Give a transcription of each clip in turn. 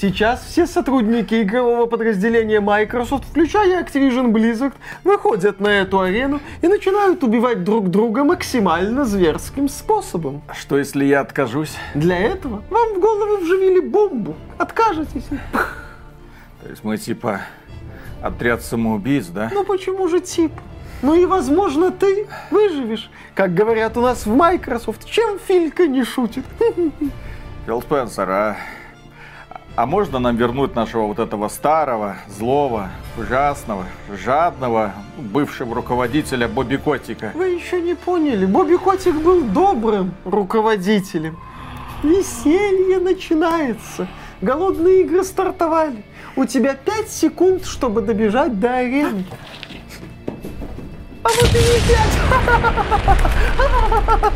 Сейчас все сотрудники игрового подразделения Microsoft, включая Activision Blizzard, выходят на эту арену и начинают убивать друг друга максимально зверским способом. Что если я откажусь? Для этого вам в голову вживили бомбу. Откажетесь. То есть мы типа отряд самоубийц, да? Ну почему же типа? Ну и, возможно, ты выживешь. Как говорят у нас в Microsoft, чем Филька не шутит. Фил Спенсер, а, а можно нам вернуть нашего вот этого старого, злого, ужасного, жадного бывшего руководителя Бобби Котика? Вы еще не поняли, Бобби Котик был добрым руководителем. Веселье начинается. Голодные игры стартовали. У тебя 5 секунд, чтобы добежать до арены. А вот и не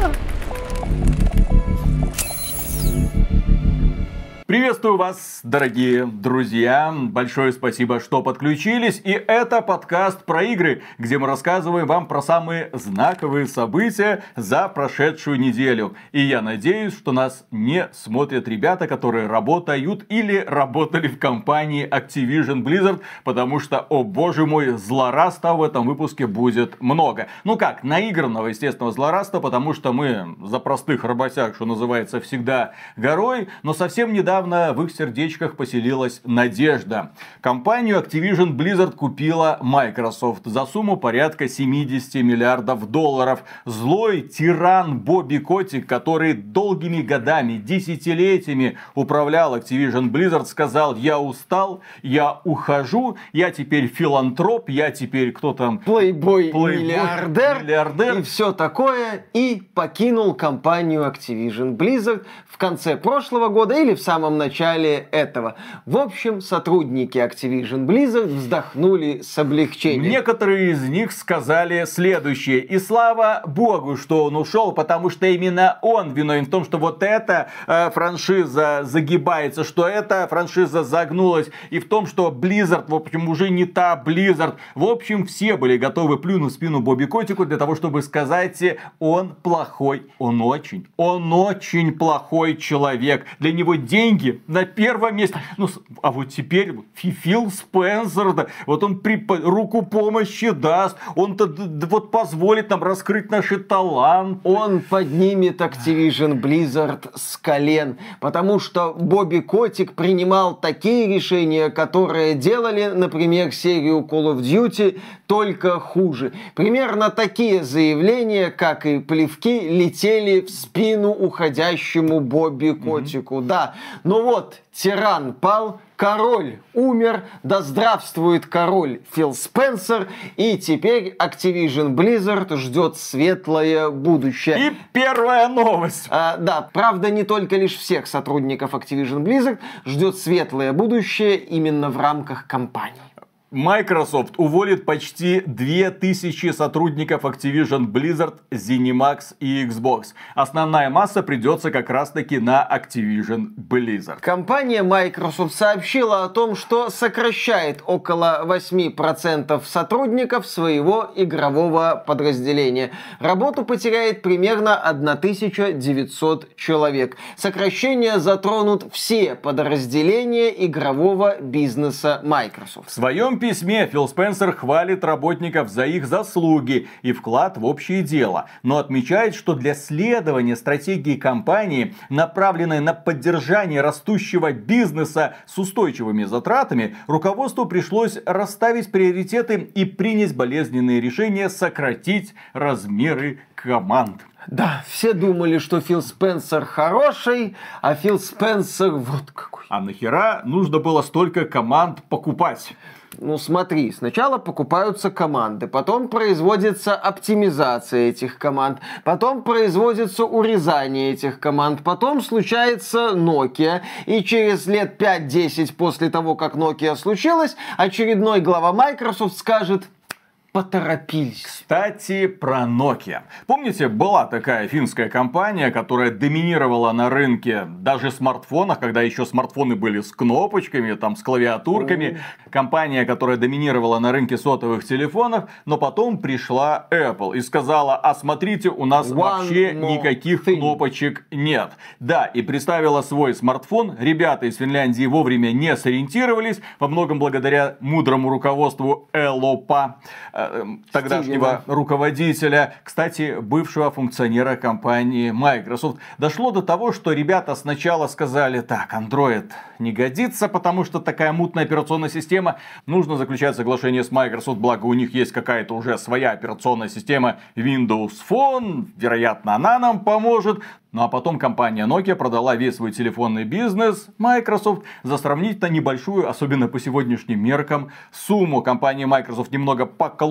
пять. Приветствую вас, дорогие друзья. Большое спасибо, что подключились. И это подкаст про игры, где мы рассказываем вам про самые знаковые события за прошедшую неделю. И я надеюсь, что нас не смотрят ребята, которые работают или работали в компании Activision Blizzard, потому что, о боже мой, злораста в этом выпуске будет много. Ну как, наигранного, естественно, злораста, потому что мы за простых работяг, что называется, всегда горой, но совсем недавно недавно в их сердечках поселилась надежда. Компанию Activision Blizzard купила Microsoft за сумму порядка 70 миллиардов долларов. Злой тиран Бобби Котик, который долгими годами, десятилетиями управлял Activision Blizzard, сказал, я устал, я ухожу, я теперь филантроп, я теперь кто там? Плейбой, миллиардер, миллиардер и все такое, и покинул компанию Activision Blizzard в конце прошлого года или в самом самом начале этого. В общем, сотрудники Activision Blizzard вздохнули с облегчением. Некоторые из них сказали следующее. И слава богу, что он ушел, потому что именно он виновен в том, что вот эта э, франшиза загибается, что эта франшиза загнулась, и в том, что Blizzard, в общем, уже не та Blizzard. В общем, все были готовы плюнуть в спину Бобби Котику для того, чтобы сказать, он плохой, он очень, он очень плохой человек. Для него деньги деньги на первом месте. Ну, а вот теперь Фил Спенсер, да, вот он при, руку помощи даст, он-то вот позволит нам раскрыть наши таланты. Он поднимет Activision Blizzard с колен, потому что Бобби Котик принимал такие решения, которые делали, например, серию Call of Duty только хуже. Примерно такие заявления, как и плевки, летели в спину уходящему Бобби Котику. Mm-hmm. Да, ну вот, тиран пал, король умер, да здравствует король Фил Спенсер, и теперь Activision Blizzard ждет светлое будущее. И первая новость. А, да, правда, не только лишь всех сотрудников Activision Blizzard ждет светлое будущее именно в рамках компании. Microsoft уволит почти 2000 сотрудников Activision Blizzard, ZeniMax и Xbox. Основная масса придется как раз таки на Activision Blizzard. Компания Microsoft сообщила о том, что сокращает около 8% сотрудников своего игрового подразделения. Работу потеряет примерно 1900 человек. Сокращения затронут все подразделения игрового бизнеса Microsoft. В своем письме Фил Спенсер хвалит работников за их заслуги и вклад в общее дело, но отмечает, что для следования стратегии компании, направленной на поддержание растущего бизнеса с устойчивыми затратами, руководству пришлось расставить приоритеты и принять болезненные решения сократить размеры команд. Да, все думали, что Фил Спенсер хороший, а Фил Спенсер вот какой. А нахера нужно было столько команд покупать? Ну смотри, сначала покупаются команды, потом производится оптимизация этих команд, потом производится урезание этих команд, потом случается Nokia, и через лет 5-10 после того, как Nokia случилась, очередной глава Microsoft скажет, поторопились. Кстати, про Nokia. Помните, была такая финская компания, которая доминировала на рынке даже смартфонах, когда еще смартфоны были с кнопочками, там, с клавиатурками. Mm. Компания, которая доминировала на рынке сотовых телефонов, но потом пришла Apple и сказала, а смотрите, у нас One вообще никаких thing. кнопочек нет. Да, и представила свой смартфон. Ребята из Финляндии вовремя не сориентировались, во многом благодаря мудрому руководству Элопа э, тогдашнего Стивена. руководителя, кстати, бывшего функционера компании Microsoft. Дошло до того, что ребята сначала сказали, так, Android не годится, потому что такая мутная операционная система. Нужно заключать соглашение с Microsoft, благо у них есть какая-то уже своя операционная система Windows Phone. Вероятно, она нам поможет. Ну а потом компания Nokia продала весь свой телефонный бизнес Microsoft за сравнительно небольшую, особенно по сегодняшним меркам, сумму. Компания Microsoft немного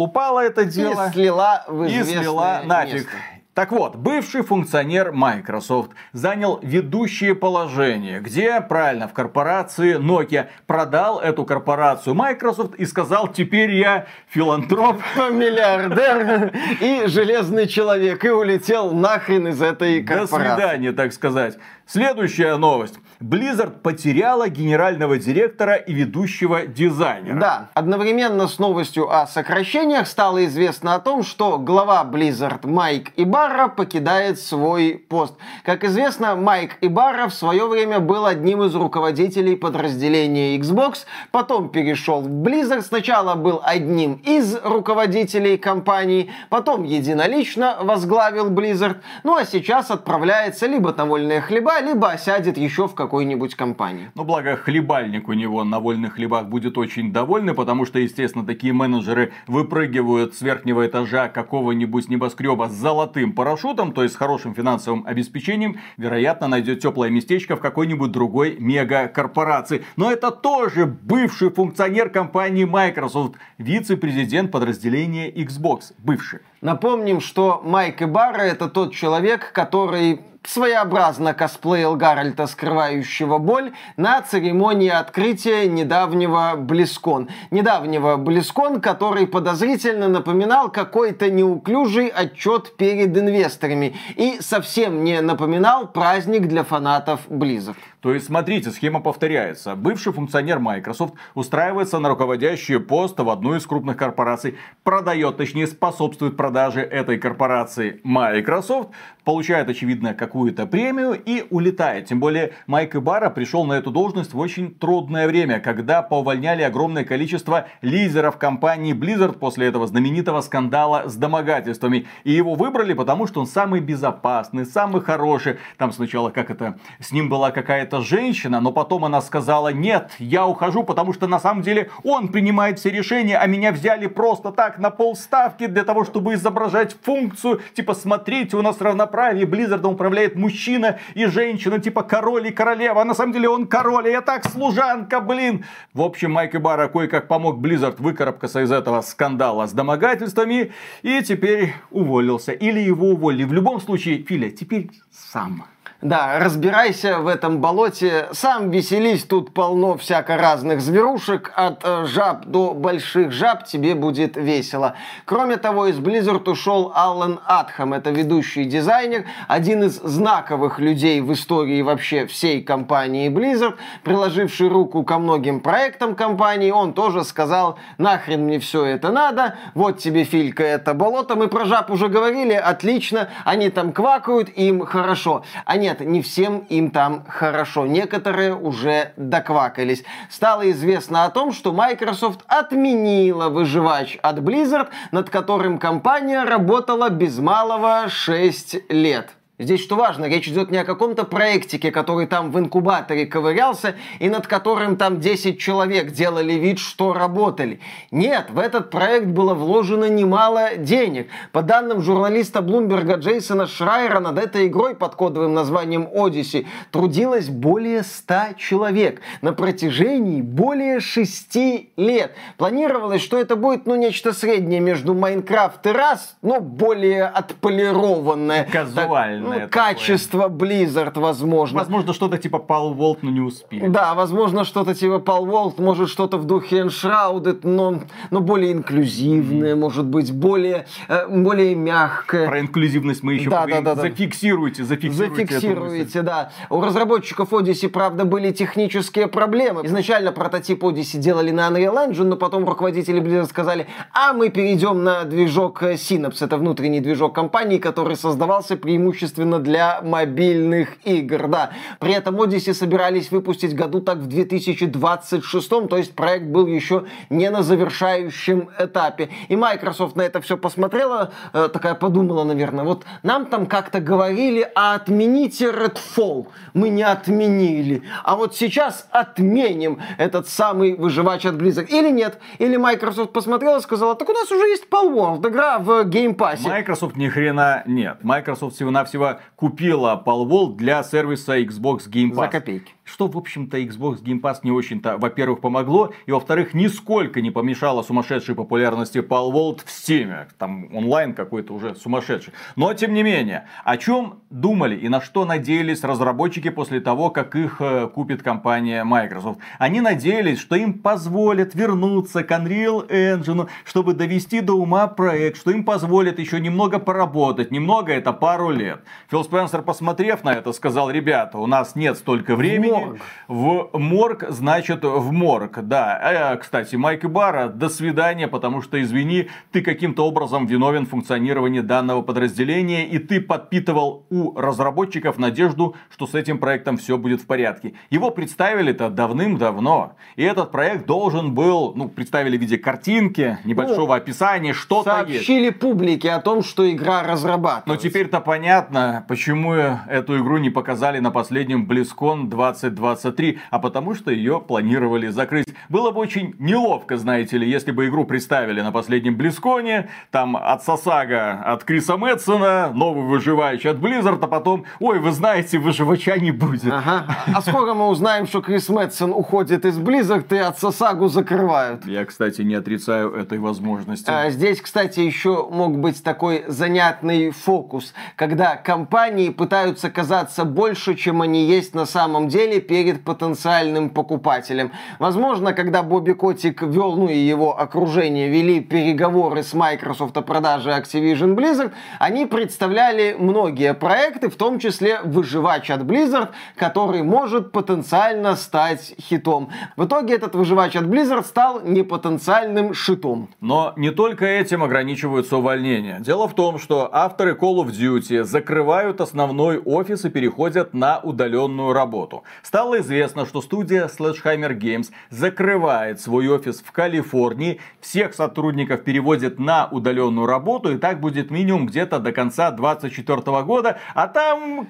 поколупала это дело. И слила в И слила нафиг. Место. Так вот, бывший функционер Microsoft занял ведущее положение, где, правильно, в корпорации Nokia продал эту корпорацию Microsoft и сказал, теперь я филантроп. Миллиардер и железный человек. И улетел нахрен из этой корпорации. До свидания, так сказать. Следующая новость. Blizzard потеряла генерального директора и ведущего дизайнера. Да, одновременно с новостью о сокращениях стало известно о том, что глава Blizzard Майк Ибарра покидает свой пост. Как известно, Майк Ибарра в свое время был одним из руководителей подразделения Xbox, потом перешел в Blizzard, сначала был одним из руководителей компании, потом единолично возглавил Blizzard, ну а сейчас отправляется либо на вольные хлеба, либо осядет еще в какой-нибудь компании. Ну, благо, хлебальник у него на вольных хлебах будет очень довольный, потому что, естественно, такие менеджеры выпрыгивают с верхнего этажа какого-нибудь небоскреба с золотым парашютом, то есть с хорошим финансовым обеспечением, вероятно, найдет теплое местечко в какой-нибудь другой мегакорпорации. Но это тоже бывший функционер компании Microsoft, вице-президент подразделения Xbox, бывший. Напомним, что Майк Ибарра это тот человек, который своеобразно косплеил Гарольта, скрывающего боль, на церемонии открытия недавнего Близкон. Недавнего Близкон, который подозрительно напоминал какой-то неуклюжий отчет перед инвесторами и совсем не напоминал праздник для фанатов Blizzard. То есть, смотрите, схема повторяется. Бывший функционер Microsoft устраивается на руководящий пост в одну из крупных корпораций, продает, точнее, способствует продаже этой корпорации Microsoft, получает, очевидно, какую-то премию и улетает. Тем более, Майк Ибара пришел на эту должность в очень трудное время, когда поувольняли огромное количество лидеров компании Blizzard после этого знаменитого скандала с домогательствами. И его выбрали, потому что он самый безопасный, самый хороший. Там сначала, как это, с ним была какая-то женщина, но потом она сказала, нет, я ухожу, потому что на самом деле он принимает все решения, а меня взяли просто так на полставки для того, чтобы изображать функцию, типа, смотрите, у нас равноправие, Blizzard ом управляет мужчина и женщина, типа, король и королева, а на самом деле он король, и я так служанка, блин. В общем, Майк Ибара кое-как помог Blizzard выкарабкаться из этого скандала с домогательствами, и теперь уволился. Или его уволили. В любом случае, Фил, теперь сам. Да, разбирайся в этом болоте, сам веселись, тут полно всяко разных зверушек, от э, жаб до больших жаб тебе будет весело. Кроме того, из Blizzard ушел Аллен Атхам, это ведущий дизайнер, один из знаковых людей в истории вообще всей компании Blizzard, приложивший руку ко многим проектам компании, он тоже сказал, нахрен мне все это надо, вот тебе, Филька, это болото, мы про жаб уже говорили, отлично, они там квакают, им хорошо. А нет, нет, не всем им там хорошо. Некоторые уже доквакались. Стало известно о том, что Microsoft отменила выживач от Blizzard, над которым компания работала без малого 6 лет. Здесь что важно, речь идет не о каком-то проектике, который там в инкубаторе ковырялся и над которым там 10 человек делали вид, что работали. Нет, в этот проект было вложено немало денег. По данным журналиста Блумберга Джейсона Шрайера, над этой игрой под кодовым названием Odyssey трудилось более 100 человек на протяжении более 6 лет. Планировалось, что это будет ну нечто среднее между Майнкрафт и Раз, но более отполированное. Казуально Ну, качество Blizzard, возможно. Возможно, что-то типа Пал Волт, но не успели. Да, возможно, что-то типа Пал Волт, может, что-то в духе Enshrouded, но, но более инклюзивное, mm-hmm. может быть, более, э, более мягкое. Про инклюзивность мы еще да, поговорим. Да, да, да. Зафиксируйте, зафиксируйте. Зафиксируйте, да. У разработчиков Odyssey, правда, были технические проблемы. Изначально прототип Odyssey делали на Unreal Engine, но потом руководители Blizzard сказали, а мы перейдем на движок Synapse. Это внутренний движок компании, который создавался преимущественно для мобильных игр. Да. При этом Odyssey собирались выпустить году так в 2026, то есть проект был еще не на завершающем этапе. И Microsoft на это все посмотрела, э, такая подумала, наверное, вот нам там как-то говорили, а отмените Redfall. Мы не отменили. А вот сейчас отменим этот самый выживач от Blizzard. Или нет? Или Microsoft посмотрела и сказала, так у нас уже есть Palworld, игра в Game Pass. Microsoft ни хрена нет. Microsoft всего-навсего купила Palworld для сервиса Xbox Game Pass. За копейки. Что, в общем-то, Xbox Game Pass не очень-то, во-первых, помогло, и, во-вторых, нисколько не помешало сумасшедшей популярности Palworld в Steam. Там онлайн какой-то уже сумасшедший. Но, тем не менее, о чем думали и на что надеялись разработчики после того, как их э, купит компания Microsoft? Они надеялись, что им позволят вернуться к Unreal Engine, чтобы довести до ума проект, что им позволят еще немного поработать. Немного это пару лет. Фил Спенсер, посмотрев на это, сказал, ребята, у нас нет столько времени, морг. В морг, значит, в морг, да. Э, кстати, Майк Бара, до свидания, потому что, извини, ты каким-то образом виновен в функционировании данного подразделения, и ты подпитывал у разработчиков надежду, что с этим проектом все будет в порядке. Его представили-то давным-давно, и этот проект должен был, ну, представили в виде картинки, небольшого ну, описания, что-то Сообщили есть. публике о том, что игра разрабатывается. Но теперь-то понятно, почему эту игру не показали на последнем BlizzCon 20 2023, а потому что ее планировали закрыть. Было бы очень неловко, знаете ли, если бы игру представили на последнем Близконе, там от Сосага, от Криса Мэтсона, новый выживающий от Blizzard, а потом, ой, вы знаете, выживача не будет. Ага. А скоро мы узнаем, что Крис Мэтсон уходит из Blizzard и от Сосагу закрывают. Я, кстати, не отрицаю этой возможности. А здесь, кстати, еще мог быть такой занятный фокус, когда компании пытаются казаться больше, чем они есть на самом деле, деле перед потенциальным покупателем. Возможно, когда Бобби Котик вел, ну и его окружение вели переговоры с Microsoft о продаже Activision Blizzard, они представляли многие проекты, в том числе выживач от Blizzard, который может потенциально стать хитом. В итоге этот выживач от Blizzard стал непотенциальным шитом. Но не только этим ограничиваются увольнения. Дело в том, что авторы Call of Duty закрывают основной офис и переходят на удаленную работу. Стало известно, что студия Sledgehammer Games закрывает свой офис в Калифорнии, всех сотрудников переводит на удаленную работу, и так будет минимум где-то до конца 2024 года. А там,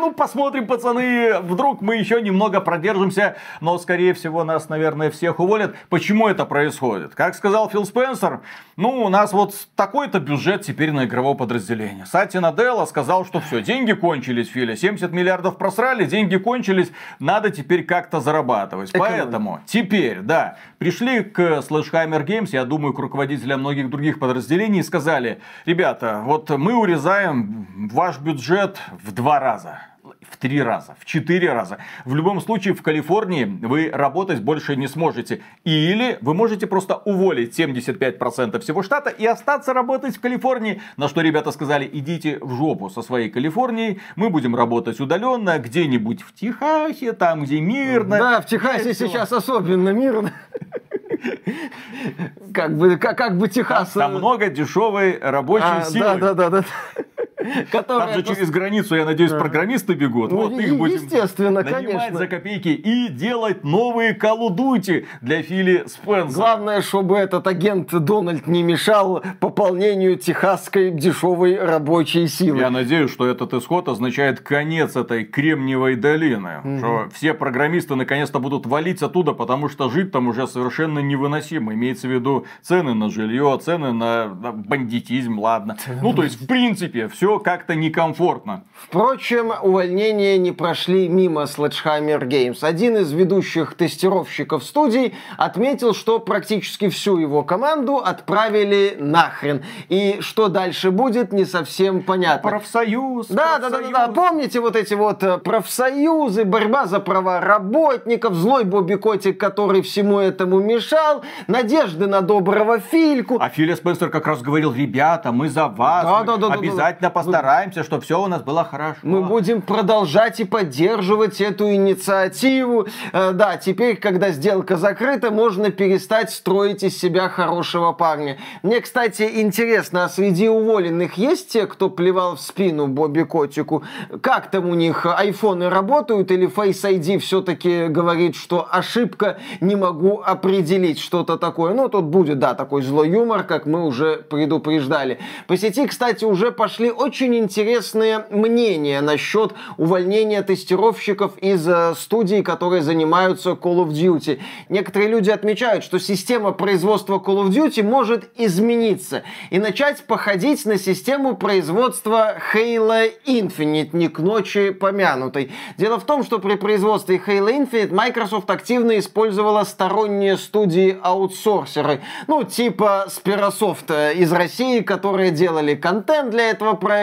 ну, посмотрим, пацаны, вдруг мы еще немного продержимся, но, скорее всего, нас, наверное, всех уволят. Почему это происходит? Как сказал Фил Спенсер, ну, у нас вот такой-то бюджет теперь на игровое подразделение. Сати Наделла сказал, что все, деньги кончились, Филя, 70 миллиардов просрали, деньги кончились, надо теперь как-то зарабатывать. Экономить. Поэтому теперь, да, пришли к Slashhammer Games, я думаю, к руководителям многих других подразделений и сказали, ребята, вот мы урезаем ваш бюджет в два раза в три раза, в четыре раза. В любом случае, в Калифорнии вы работать больше не сможете. Или вы можете просто уволить 75% всего штата и остаться работать в Калифорнии. На что ребята сказали, идите в жопу со своей Калифорнией, мы будем работать удаленно, где-нибудь в Техасе, там, где мирно. Да, в Техасе сейчас особенно мирно. Как бы, как, как бы Техас... Там много дешевой рабочей а, силы. Да, да, да, да. Там же через границу, я надеюсь, программисты бегут. Ну, вот их будем естественно, конечно. за копейки и делать новые Call of Duty для Фили Спенсера. Главное, чтобы этот агент Дональд не мешал пополнению техасской дешевой рабочей силы. Я надеюсь, что этот исход означает конец этой Кремниевой долины. Угу. Что все программисты наконец-то будут валить оттуда, потому что жить там уже совершенно невыносимо. Имеется в виду цены на жилье, цены на бандитизм, ладно. Ну, то есть, в принципе, все все как-то некомфортно. Впрочем, увольнения не прошли мимо Sledgehammer Games. Один из ведущих тестировщиков студий отметил, что практически всю его команду отправили нахрен. И что дальше будет, не совсем понятно. Профсоюз. Да, да, да, да, да. Помните вот эти вот э, профсоюзы, борьба за права работников, злой Бобби Котик, который всему этому мешал, надежды на доброго Фильку. А Филя Спенсер как раз говорил, ребята, мы за вас, Да, мы да, да, да, обязательно да. Постараемся, чтобы все у нас было хорошо. Мы будем продолжать и поддерживать эту инициативу. Э, Да, теперь, когда сделка закрыта, можно перестать строить из себя хорошего парня. Мне, кстати, интересно, а среди уволенных есть те, кто плевал в спину Бобби Котику? Как там у них айфоны работают или Face ID все-таки говорит, что ошибка, не могу определить что-то такое? Ну, тут будет, да, такой злой юмор, как мы уже предупреждали. По сети, кстати, уже пошли интересные мнения насчет увольнения тестировщиков из э, студий, которые занимаются Call of Duty. Некоторые люди отмечают, что система производства Call of Duty может измениться и начать походить на систему производства Halo Infinite, не к ночи помянутой. Дело в том, что при производстве Halo Infinite Microsoft активно использовала сторонние студии-аутсорсеры, ну, типа Spirasoft э, из России, которые делали контент для этого проекта,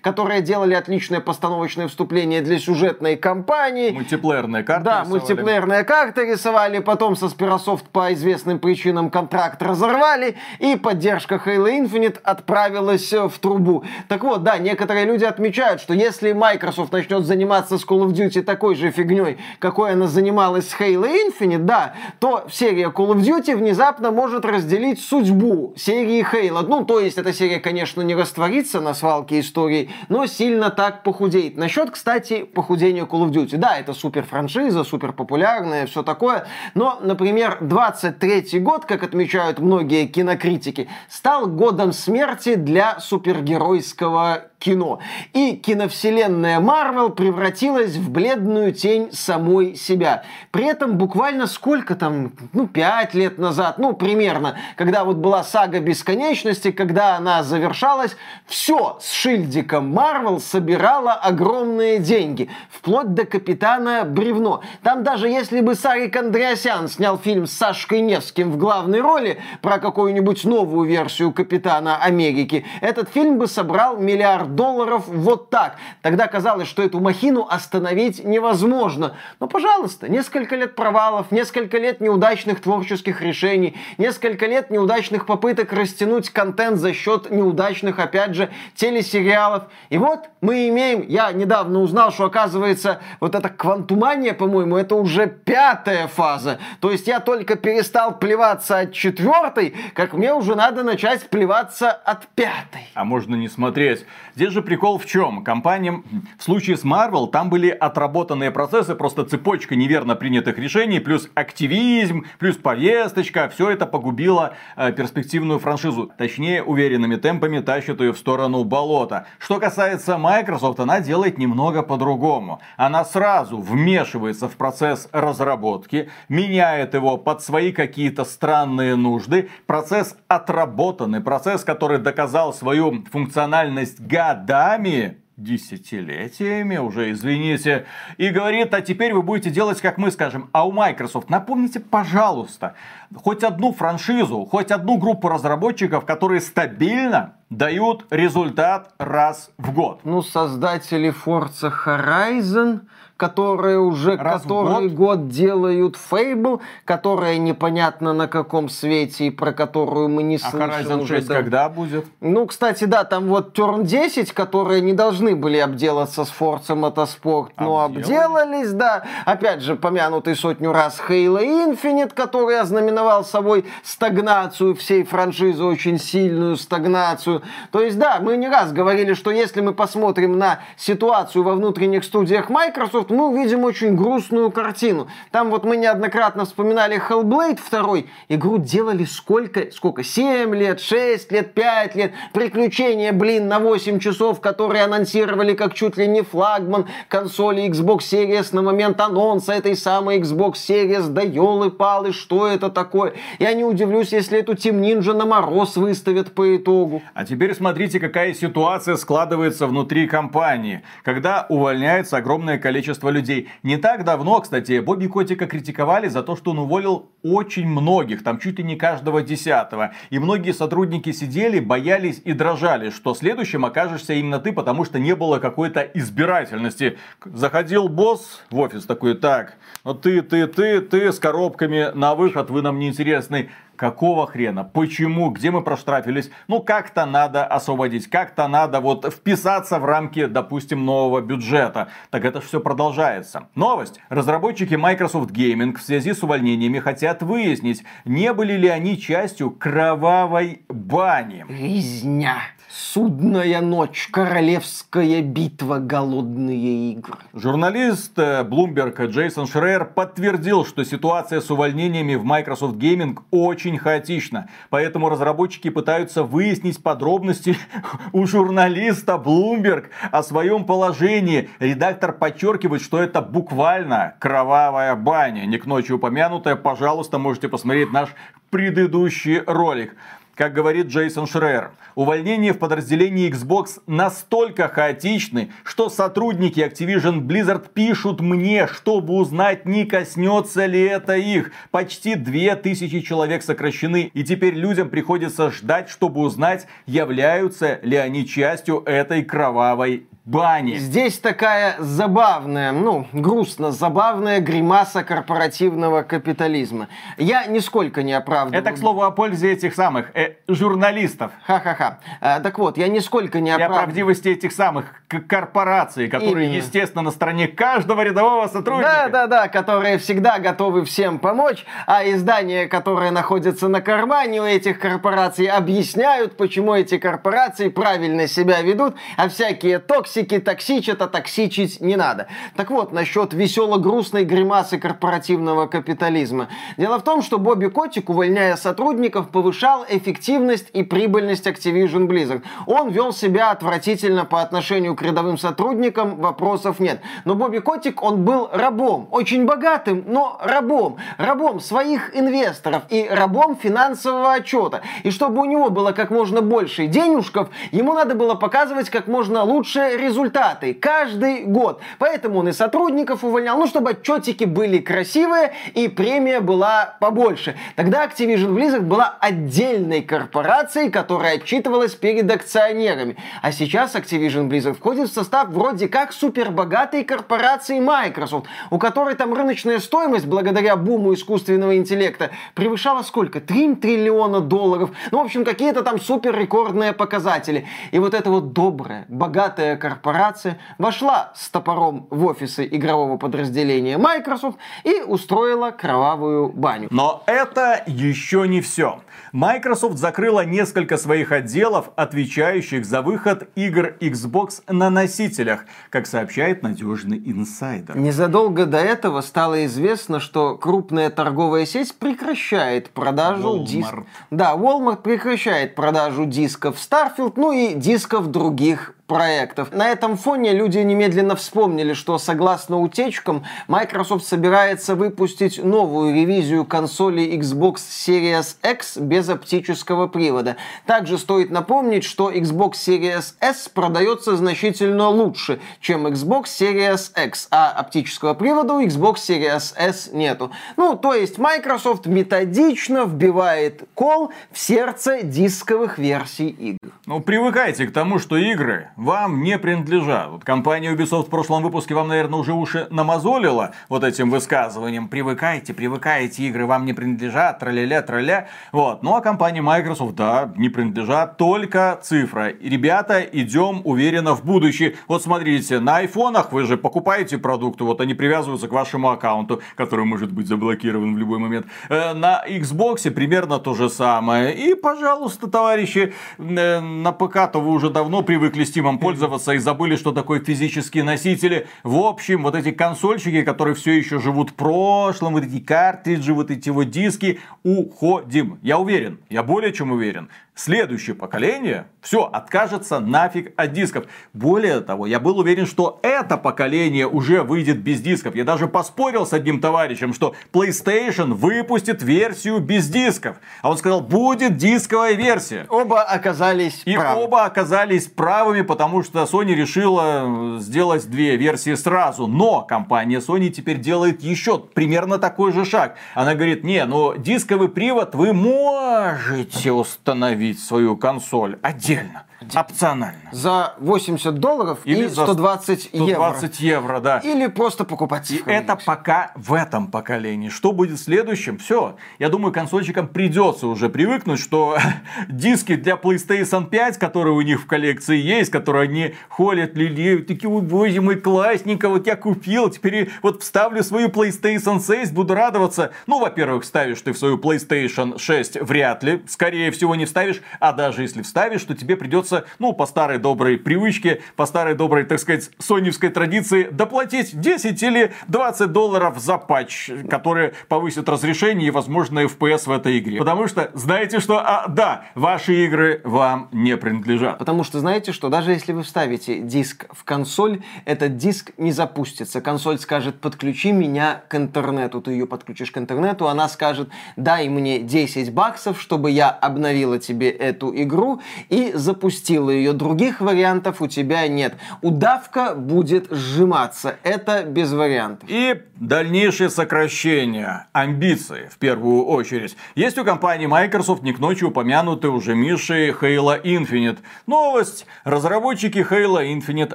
которые делали отличное постановочное вступление для сюжетной кампании. Мультиплеерные карты Да, рисовали. мультиплеерные карты рисовали, потом со Spirasoft по известным причинам контракт разорвали, и поддержка Halo Infinite отправилась э, в трубу. Так вот, да, некоторые люди отмечают, что если Microsoft начнет заниматься с Call of Duty такой же фигней, какой она занималась с Halo Infinite, да, то серия Call of Duty внезапно может разделить судьбу серии Halo. Ну, то есть эта серия, конечно, не растворится на свалке истории, но сильно так похудеет. Насчет, кстати, похудения Call of Duty. Да, это супер франшиза, супер популярная, все такое. Но, например, 23 год, как отмечают многие кинокритики, стал годом смерти для супергеройского кино. И киновселенная Марвел превратилась в бледную тень самой себя. При этом буквально сколько там, ну, пять лет назад, ну, примерно, когда вот была сага бесконечности, когда она завершалась, все с шильдиком Марвел собирало огромные деньги, вплоть до Капитана Бревно. Там даже если бы Сарик Андреасян снял фильм с Сашкой Невским в главной роли про какую-нибудь новую версию Капитана Америки, этот фильм бы собрал миллиард долларов вот так. Тогда казалось, что эту махину остановить невозможно. Но, пожалуйста, несколько лет провалов, несколько лет неудачных творческих решений, несколько лет неудачных попыток растянуть контент за счет неудачных, опять же, телесериалов. И вот мы имеем, я недавно узнал, что оказывается вот эта квантумания, по-моему, это уже пятая фаза. То есть я только перестал плеваться от четвертой, как мне уже надо начать плеваться от пятой. А можно не смотреть. Здесь же прикол в чем? Компаниям, в случае с Marvel, там были отработанные процессы, просто цепочка неверно принятых решений, плюс активизм, плюс повесточка. Все это погубило э, перспективную франшизу. Точнее, уверенными темпами тащит ее в сторону болота. Что касается Microsoft, она делает немного по-другому. Она сразу вмешивается в процесс разработки, меняет его под свои какие-то странные нужды. Процесс отработанный, процесс, который доказал свою функциональность годами, десятилетиями уже, извините, и говорит, а теперь вы будете делать, как мы скажем. А у Microsoft, напомните, пожалуйста, хоть одну франшизу, хоть одну группу разработчиков, которые стабильно дают результат раз в год. Ну, создатели Forza Horizon, которые уже Раз который год? год? делают Fable, которая непонятно на каком свете и про которую мы не А слышим Horizon уже 6 дав- когда будет? Ну, кстати, да, там вот Turn 10, которые не должны были обделаться с Forza Motorsport, но Обделались. обделались, да. Опять же, помянутый сотню раз Halo Infinite, который ознаменовал собой стагнацию всей франшизы, очень сильную стагнацию. То есть, да, мы не раз говорили, что если мы посмотрим на ситуацию во внутренних студиях Microsoft, мы увидим очень грустную картину. Там вот мы неоднократно вспоминали Hellblade 2. Игру делали сколько? Сколько? 7 лет, 6 лет, 5 лет. Приключения, блин, на 8 часов, которые анонсировали как чуть ли не флагман консоли Xbox Series на момент анонса этой самой Xbox Series. Да елы-палы, что это такое? Я не удивлюсь, если эту Team Ninja на мороз выставят по итогу. А теперь смотрите, какая ситуация складывается внутри компании, когда увольняется огромное количество людей. Не так давно, кстати, Бобби Котика критиковали за то, что он уволил очень многих, там чуть ли не каждого десятого. И многие сотрудники сидели, боялись и дрожали, что следующим окажешься именно ты, потому что не было какой-то избирательности. Заходил босс в офис такой, так, ну ты, ты, ты, ты с коробками на выход, вы нам не интересны. Какого хрена? Почему? Где мы проштрафились? Ну, как-то надо освободить, как-то надо вот вписаться в рамки, допустим, нового бюджета. Так это все продолжается. Новость. Разработчики Microsoft Gaming в связи с увольнениями хотят выяснить, не были ли они частью кровавой бани. Резня. Судная ночь, королевская битва, голодные игры. Журналист э, Bloomberg Джейсон Шрейер подтвердил, что ситуация с увольнениями в Microsoft Gaming очень хаотична. Поэтому разработчики пытаются выяснить подробности у журналиста Bloomberg о своем положении. Редактор подчеркивает, что это буквально кровавая баня. Не к ночи упомянутая. Пожалуйста, можете посмотреть наш предыдущий ролик. Как говорит Джейсон Шрейер, увольнения в подразделении Xbox настолько хаотичны, что сотрудники Activision Blizzard пишут мне, чтобы узнать, не коснется ли это их. Почти 2000 человек сокращены, и теперь людям приходится ждать, чтобы узнать, являются ли они частью этой кровавой бани. Здесь такая забавная, ну, грустно забавная гримаса корпоративного капитализма. Я нисколько не оправдываю. Это, к слову, о пользе этих самых э, журналистов. Ха-ха-ха. А, так вот, я нисколько не оправдываю. И о правдивости этих самых корпораций, которые, Именно. естественно, на стороне каждого рядового сотрудника. Да-да-да, которые всегда готовы всем помочь, а издания, которые находятся на кармане у этих корпораций, объясняют, почему эти корпорации правильно себя ведут, а всякие токсики токсики токсичат, а токсичить не надо. Так вот, насчет весело-грустной гримасы корпоративного капитализма. Дело в том, что Бобби Котик, увольняя сотрудников, повышал эффективность и прибыльность Activision Blizzard. Он вел себя отвратительно по отношению к рядовым сотрудникам, вопросов нет. Но Бобби Котик, он был рабом, очень богатым, но рабом. Рабом своих инвесторов и рабом финансового отчета. И чтобы у него было как можно больше денежков, ему надо было показывать как можно лучше результаты каждый год. Поэтому он и сотрудников увольнял, ну, чтобы отчетики были красивые и премия была побольше. Тогда Activision Blizzard была отдельной корпорацией, которая отчитывалась перед акционерами. А сейчас Activision Blizzard входит в состав вроде как супербогатой корпорации Microsoft, у которой там рыночная стоимость благодаря буму искусственного интеллекта превышала сколько? 3 триллиона долларов. Ну, в общем, какие-то там супер рекордные показатели. И вот эта вот добрая, богатая корпорация корпорация вошла с топором в офисы игрового подразделения Microsoft и устроила кровавую баню. Но это еще не все. Microsoft закрыла несколько своих отделов, отвечающих за выход игр Xbox на носителях, как сообщает надежный инсайдер. Незадолго до этого стало известно, что крупная торговая сеть прекращает продажу дисков. Да, Walmart прекращает продажу дисков Starfield, ну и дисков других проектов. На этом фоне люди немедленно вспомнили, что согласно утечкам, Microsoft собирается выпустить новую ревизию консоли Xbox Series X без оптического привода. Также стоит напомнить, что Xbox Series S продается значительно лучше, чем Xbox Series X, а оптического привода у Xbox Series S нету. Ну, то есть Microsoft методично вбивает кол в сердце дисковых версий игр. Ну, привыкайте к тому, что игры вам не принадлежат. Вот компания Ubisoft в прошлом выпуске вам, наверное, уже уши намазолила вот этим высказыванием. Привыкайте, привыкайте, игры вам не принадлежат, траля-ля, траля. Вот. Ну а компания Microsoft, да, не принадлежат только цифра. Ребята, идем уверенно в будущее. Вот смотрите, на айфонах вы же покупаете продукты, вот они привязываются к вашему аккаунту, который может быть заблокирован в любой момент. Э, на Xbox примерно то же самое. И, пожалуйста, товарищи, э, на ПК-то вы уже давно привыкли Steam пользоваться и забыли, что такое физические носители. В общем, вот эти консольщики, которые все еще живут в прошлом, вот эти картриджи, вот эти вот диски, уходим. Я уверен, я более чем уверен. Следующее поколение все откажется нафиг от дисков. Более того, я был уверен, что это поколение уже выйдет без дисков. Я даже поспорил с одним товарищем, что PlayStation выпустит версию без дисков. А он сказал, будет дисковая версия. Оба оказались И правы. оба оказались правыми, потому что Sony решила сделать две версии сразу. Но компания Sony теперь делает еще примерно такой же шаг. Она говорит, не, ну дисковый привод вы можете установить в свою консоль отдельно, опционально. За 80 долларов Или и за 120, евро. 120 евро, да. Или просто покупать И это пока в этом поколении. Что будет в следующем? Все. Я думаю, консольщикам придется уже привыкнуть, что диски для PlayStation 5, которые у них в коллекции есть, которые они холят людей, такие, ой, боже мой, классненько, вот я купил, теперь вот вставлю свою PlayStation 6, буду радоваться. Ну, во-первых, ставишь ты в свою PlayStation 6 вряд ли, скорее всего, не вставишь, а даже если вставишь, то тебе придется, ну, по старой доброй привычке, по старой доброй, так сказать, соневской традиции, доплатить 10 или 20 долларов за патч, который повысит разрешение и, возможно, FPS в этой игре. Потому что, знаете что, а, да, ваши игры вам не принадлежат. Потому что знаете что, даже если вы вставите диск в консоль, этот диск не запустится. Консоль скажет, подключи меня к интернету. Ты ее подключишь к интернету, она скажет, дай мне 10 баксов, чтобы я обновила тебе эту игру и запустила ее. Других вариантов у тебя нет. Удавка будет сжиматься. Это без вариантов. И дальнейшее сокращение амбиций, в первую очередь. Есть у компании Microsoft не к ночи упомянутый уже Мишей Halo Infinite. Новость. Разработчики Halo Infinite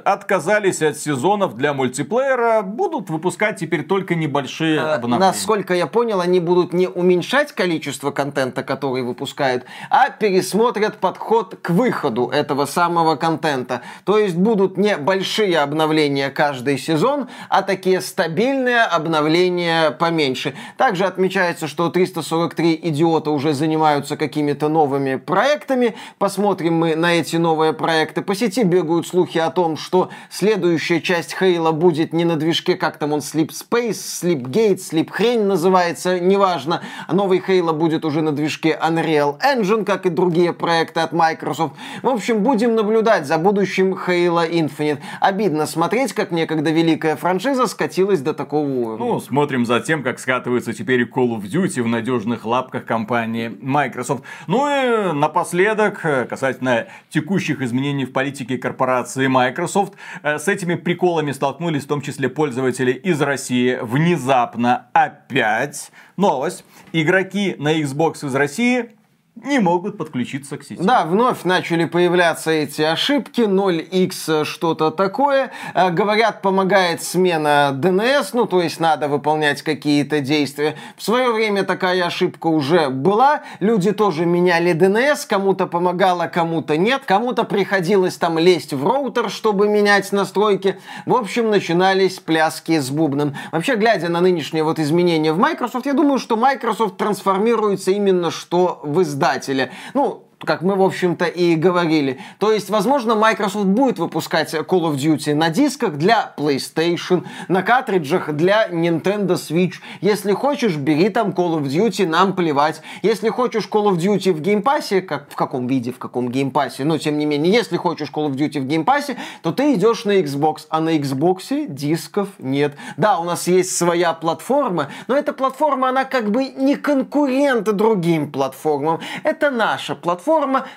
отказались от сезонов для мультиплеера, будут выпускать теперь только небольшие Э, обновления. Насколько я понял, они будут не уменьшать количество контента, который выпускают, а пересмотрят подход к выходу этого самого контента. То есть будут не большие обновления каждый сезон, а такие стабильные обновления поменьше. Также отмечается, что 343 идиота уже занимаются какими-то новыми проектами. Посмотрим мы на эти новые проекты. По сети бегают слухи о том, что следующая часть Хейла будет не на движке, как там он, Sleep Space, Sleepgate, Sleep Хрень называется, неважно. Новый Хейла будет уже на движке Unreal Engine, как и другие проекты от Microsoft. В общем, будем наблюдать за будущим Halo Infinite. Обидно смотреть, как некогда великая франшиза скатилась до такого уровня. Ну, смотрим за тем, как скатывается теперь Call of Duty в надежных лапках компании Microsoft. Ну и напоследок, э, касательно текущих изменений в политике корпорации Microsoft, э, с этими приколами столкнулись в том числе пользователи из России внезапно опять. Новость. Игроки на Xbox из России не могут подключиться к сети. Да, вновь начали появляться эти ошибки, 0x что-то такое. Э, Говорят, помогает смена DNS, ну то есть надо выполнять какие-то действия. В свое время такая ошибка уже была. Люди тоже меняли DNS, кому-то помогало, кому-то нет. Кому-то приходилось там лезть в роутер, чтобы менять настройки. В общем, начинались пляски с бубном. Вообще, глядя на нынешние вот изменения в Microsoft, я думаю, что Microsoft трансформируется именно что в издателя. Ну, как мы, в общем-то, и говорили. То есть, возможно, Microsoft будет выпускать Call of Duty на дисках для PlayStation, на картриджах для Nintendo Switch. Если хочешь, бери там Call of Duty, нам плевать. Если хочешь Call of Duty в Game Pass е, как, в каком виде, в каком Game Pass е, но тем не менее, если хочешь Call of Duty в Game Pass е, то ты идешь на Xbox, а на Xbox дисков нет. Да, у нас есть своя платформа, но эта платформа, она как бы не конкурент другим платформам. Это наша платформа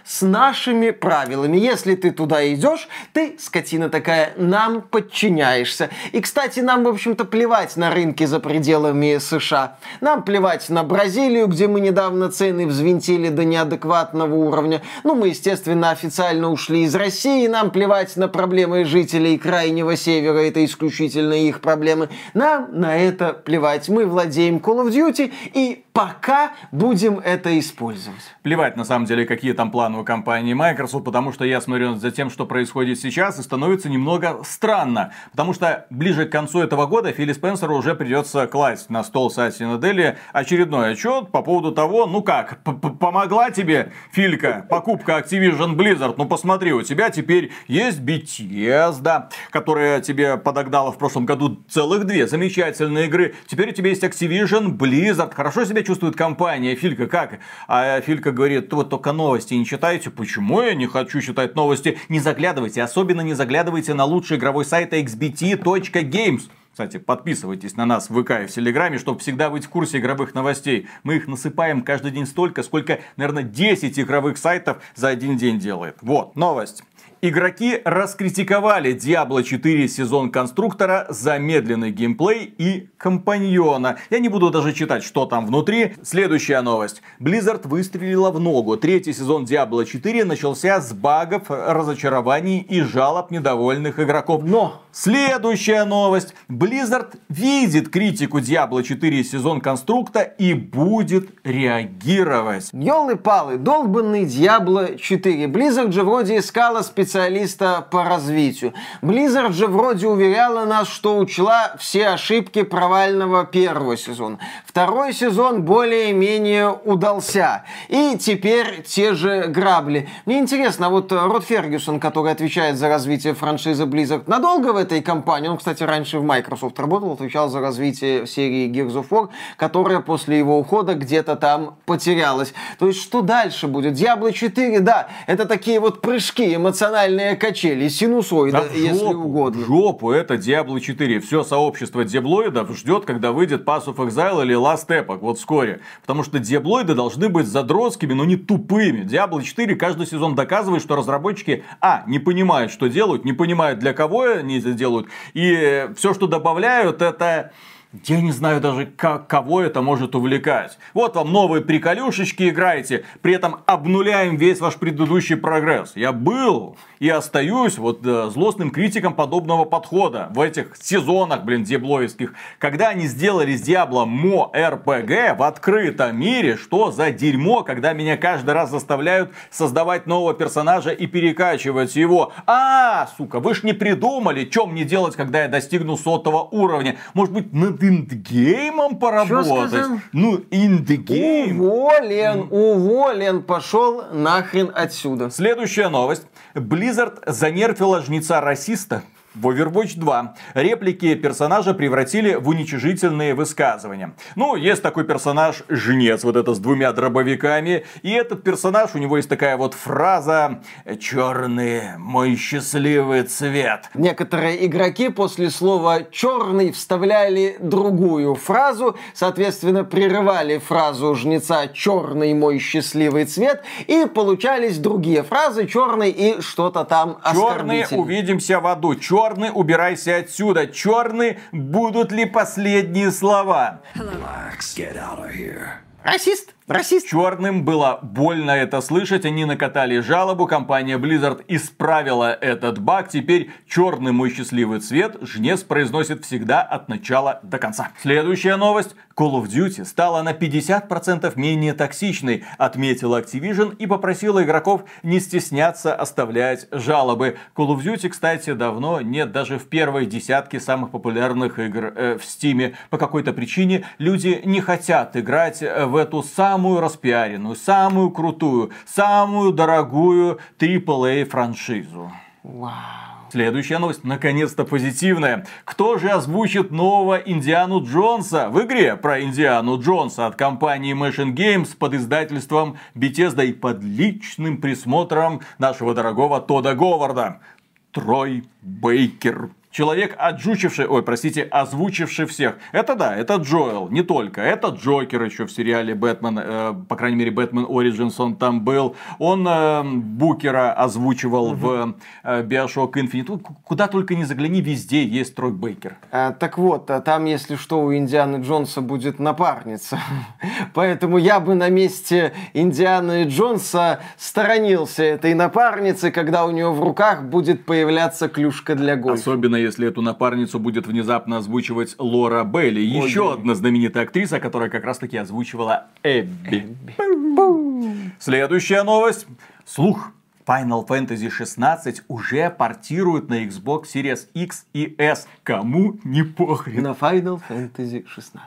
с нашими правилами. Если ты туда идешь, ты, скотина такая, нам подчиняешься. И, кстати, нам, в общем-то, плевать на рынки за пределами США. Нам плевать на Бразилию, где мы недавно цены взвинтили до неадекватного уровня. Ну, мы, естественно, официально ушли из России. Нам плевать на проблемы жителей Крайнего Севера. Это исключительно их проблемы. Нам на это плевать. Мы владеем Call of Duty и пока будем это использовать. Плевать, на самом деле, какие там планы у компании Microsoft, потому что я смотрю за тем, что происходит сейчас, и становится немного странно. Потому что ближе к концу этого года Филли Спенсеру уже придется класть на стол Сати Наделли очередной отчет по поводу того, ну как, помогла тебе, Филька, покупка Activision Blizzard? Ну посмотри, у тебя теперь есть Bethesda, которая тебе подогнала в прошлом году целых две замечательные игры. Теперь у тебя есть Activision Blizzard. Хорошо себя чувствует компания. Филька как? А Филька говорит, вот только новая новости не читаете? Почему я не хочу читать новости? Не заглядывайте, особенно не заглядывайте на лучший игровой сайт xbt.games. Кстати, подписывайтесь на нас в ВК и в Телеграме, чтобы всегда быть в курсе игровых новостей. Мы их насыпаем каждый день столько, сколько, наверное, 10 игровых сайтов за один день делает. Вот, новость. Игроки раскритиковали Diablo 4 сезон конструктора за медленный геймплей и компаньона. Я не буду даже читать, что там внутри. Следующая новость. Blizzard выстрелила в ногу. Третий сезон Diablo 4 начался с багов, разочарований и жалоб недовольных игроков. Но следующая новость. Blizzard видит критику Diablo 4 сезон конструкта и будет реагировать. Ёлы-палы, долбанный Diablo 4. Blizzard же вроде искала специалистов специалиста по развитию. Blizzard же вроде уверяла нас, что учла все ошибки провального первого сезона. Второй сезон более-менее удался. И теперь те же грабли. Мне интересно, вот Род Фергюсон, который отвечает за развитие франшизы Blizzard, надолго в этой компании? Он, кстати, раньше в Microsoft работал, отвечал за развитие серии Gears of War, которая после его ухода где-то там потерялась. То есть, что дальше будет? Diablo 4, да, это такие вот прыжки эмоциональные эмоциональные качели, синусоида, да если жопу, угодно. В жопу, это Diablo 4. Все сообщество диаблоидов ждет, когда выйдет Pass of Exile или Last Epoch, вот вскоре. Потому что диаблоиды должны быть задротскими, но не тупыми. Diablo 4 каждый сезон доказывает, что разработчики, а, не понимают, что делают, не понимают, для кого они это делают, и все, что добавляют, это я не знаю даже, как, кого это может увлекать. Вот вам новые приколюшечки играете, при этом обнуляем весь ваш предыдущий прогресс. Я был и остаюсь вот да, злостным критиком подобного подхода в этих сезонах, блин, диаблоевских. Когда они сделали из Диабло мо РПГ в открытом мире, что за дерьмо, когда меня каждый раз заставляют создавать нового персонажа и перекачивать его. А, сука, вы ж не придумали, что мне делать, когда я достигну сотого уровня. Может быть, над индгеймом поработать. Ну, индгейм. Уволен, уволен, пошел нахрен отсюда. Следующая новость. Blizzard занервила жнеца-расиста в Overwatch 2 реплики персонажа превратили в уничижительные высказывания. Ну, есть такой персонаж Жнец, вот это с двумя дробовиками. И этот персонаж, у него есть такая вот фраза «Черный, мой счастливый цвет». Некоторые игроки после слова «черный» вставляли другую фразу, соответственно, прерывали фразу Жнеца «Черный, мой счастливый цвет» и получались другие фразы «Черный» и что-то там Черный, увидимся в аду. Черный, Черный, убирайся отсюда. Черный, будут ли последние слова? Relax, get out of here. Расист? Расист. Черным было больно это слышать, они накатали жалобу, компания Blizzard исправила этот баг, теперь черный мой счастливый цвет жнец произносит всегда от начала до конца. Следующая новость. Call of Duty стала на 50% менее токсичной, отметила Activision и попросила игроков не стесняться оставлять жалобы. Call of Duty, кстати, давно нет даже в первой десятке самых популярных игр э, в Steam. По какой-то причине люди не хотят играть э, в эту самую распиаренную, самую крутую, самую дорогую AAA франшизу. Вау. Следующая новость, наконец-то позитивная. Кто же озвучит нового Индиану Джонса в игре про Индиану Джонса от компании Machine Games под издательством Bethesda и под личным присмотром нашего дорогого Тода Говарда? Трой Бейкер. Человек, отжучивший, ой, простите, озвучивший всех. Это да, это Джоэл, не только. Это Джокер еще в сериале Бэтмен, э, по крайней мере, Бэтмен Origins он там был. Он э, Букера озвучивал угу. в э, Bioshock Infinite. Куда только не загляни, везде есть Трой Бейкер. А, так вот, а там, если что, у Индианы Джонса будет напарница. Поэтому я бы на месте Индианы Джонса сторонился этой напарницы, когда у нее в руках будет появляться клюшка для гольфа. Особенно если эту напарницу будет внезапно озвучивать Лора Белли. Еще Ой, одна знаменитая актриса, которая как раз таки озвучивала Эбби. Эбби. Следующая новость. Слух. Final Fantasy 16 уже портируют на Xbox Series X и S. Кому не похрен. На Final Fantasy 16.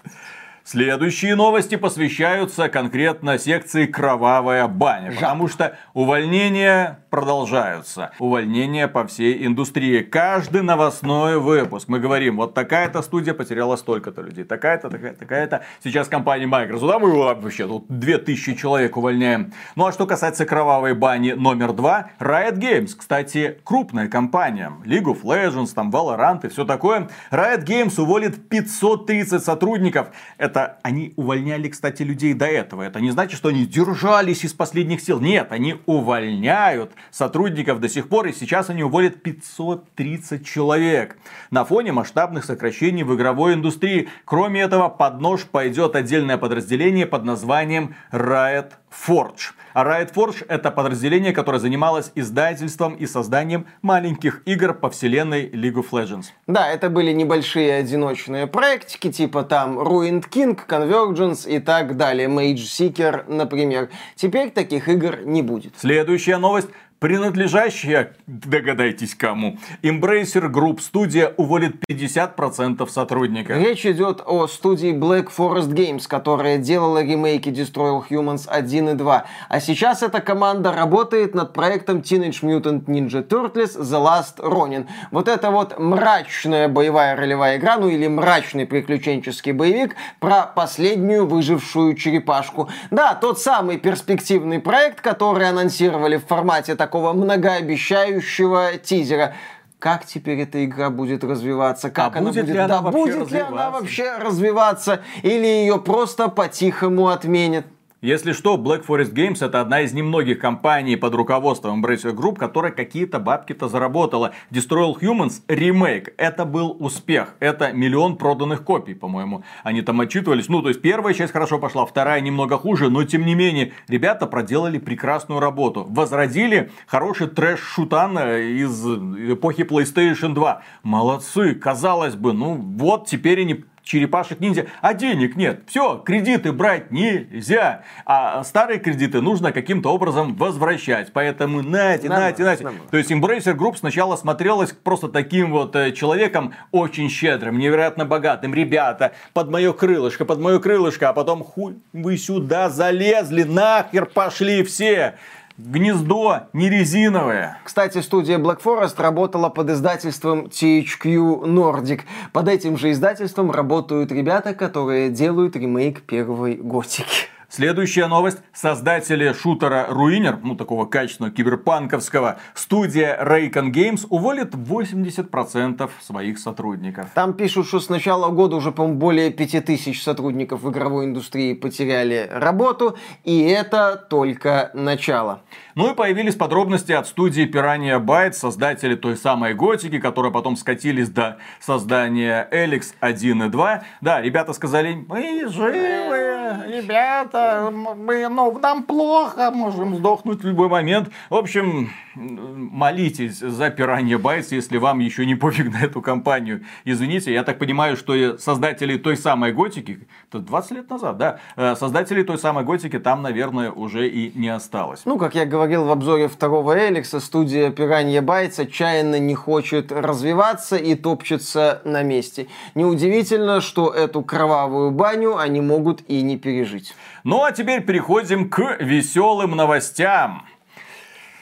Следующие новости посвящаются конкретно секции «Кровавая баня», Жаб. потому что увольнения продолжаются. Увольнения по всей индустрии. Каждый новостной выпуск мы говорим, вот такая-то студия потеряла столько-то людей, такая-то, такая-то, такая-то. Сейчас компания Microsoft, да, мы вообще тут 2000 человек увольняем. Ну а что касается «Кровавой бани» номер два, Riot Games, кстати, крупная компания. League of Legends, там Valorant и все такое. Riot Games уволит 530 сотрудников. Это это они увольняли, кстати, людей до этого. Это не значит, что они держались из последних сил. Нет, они увольняют сотрудников до сих пор, и сейчас они уволят 530 человек. На фоне масштабных сокращений в игровой индустрии. Кроме этого, под нож пойдет отдельное подразделение под названием Riot Forge. А Riot Forge это подразделение, которое занималось издательством и созданием маленьких игр по вселенной League of Legends. Да, это были небольшие одиночные проектики, типа там Ruined King, Convergence и так далее, Mage Seeker, например. Теперь таких игр не будет. Следующая новость принадлежащая, догадайтесь кому, Embracer Group студия уволит 50% сотрудников. Речь идет о студии Black Forest Games, которая делала ремейки Destroy All Humans 1 и 2. А сейчас эта команда работает над проектом Teenage Mutant Ninja Turtles The Last Ronin. Вот это вот мрачная боевая ролевая игра, ну или мрачный приключенческий боевик про последнюю выжившую черепашку. Да, тот самый перспективный проект, который анонсировали в формате такого многообещающего тизера. Как теперь эта игра будет развиваться, как а она будет, ли она, да, будет ли она вообще развиваться, или ее просто по-тихому отменят. Если что, Black Forest Games это одна из немногих компаний под руководством Embracer Group, которая какие-то бабки-то заработала. Destroy All Humans ремейк. Это был успех. Это миллион проданных копий, по-моему. Они там отчитывались. Ну, то есть первая часть хорошо пошла, вторая немного хуже, но тем не менее, ребята проделали прекрасную работу. Возродили хороший трэш-шутан э, из эпохи PlayStation 2. Молодцы, казалось бы, ну вот теперь они черепашек ниндзя, а денег нет. Все, кредиты брать нельзя. А старые кредиты нужно каким-то образом возвращать. Поэтому нате, нате, нате. То есть Embracer Group сначала смотрелась просто таким вот э, человеком очень щедрым, невероятно богатым. Ребята, под мое крылышко, под мое крылышко, а потом хуй вы сюда залезли, нахер пошли все. Гнездо не резиновое. Кстати, студия Black Forest работала под издательством THQ Nordic. Под этим же издательством работают ребята, которые делают ремейк первой Готики. Следующая новость. Создатели шутера Ruiner, ну такого качественного киберпанковского, студия Raycon Games уволит 80% своих сотрудников. Там пишут, что с начала года уже, по-моему, более 5000 сотрудников в игровой индустрии потеряли работу, и это только начало. Ну и появились подробности от студии Piranha Bytes, создатели той самой готики, которые потом скатились до создания Elix 1 и 2. Да, ребята сказали, мы живы, ребята, мы, ну, нам плохо, можем сдохнуть в любой момент. В общем, молитесь за Piranha Bytes, если вам еще не пофиг на эту компанию. Извините, я так понимаю, что создатели той самой готики, это 20 лет назад, да, э, создатели той самой готики там, наверное, уже и не осталось. Ну, как я говорил в обзоре второго Эликса, студия Piranha Bytes отчаянно не хочет развиваться и топчется на месте. Неудивительно, что эту кровавую баню они могут и не пережить. Ну а теперь переходим к веселым новостям.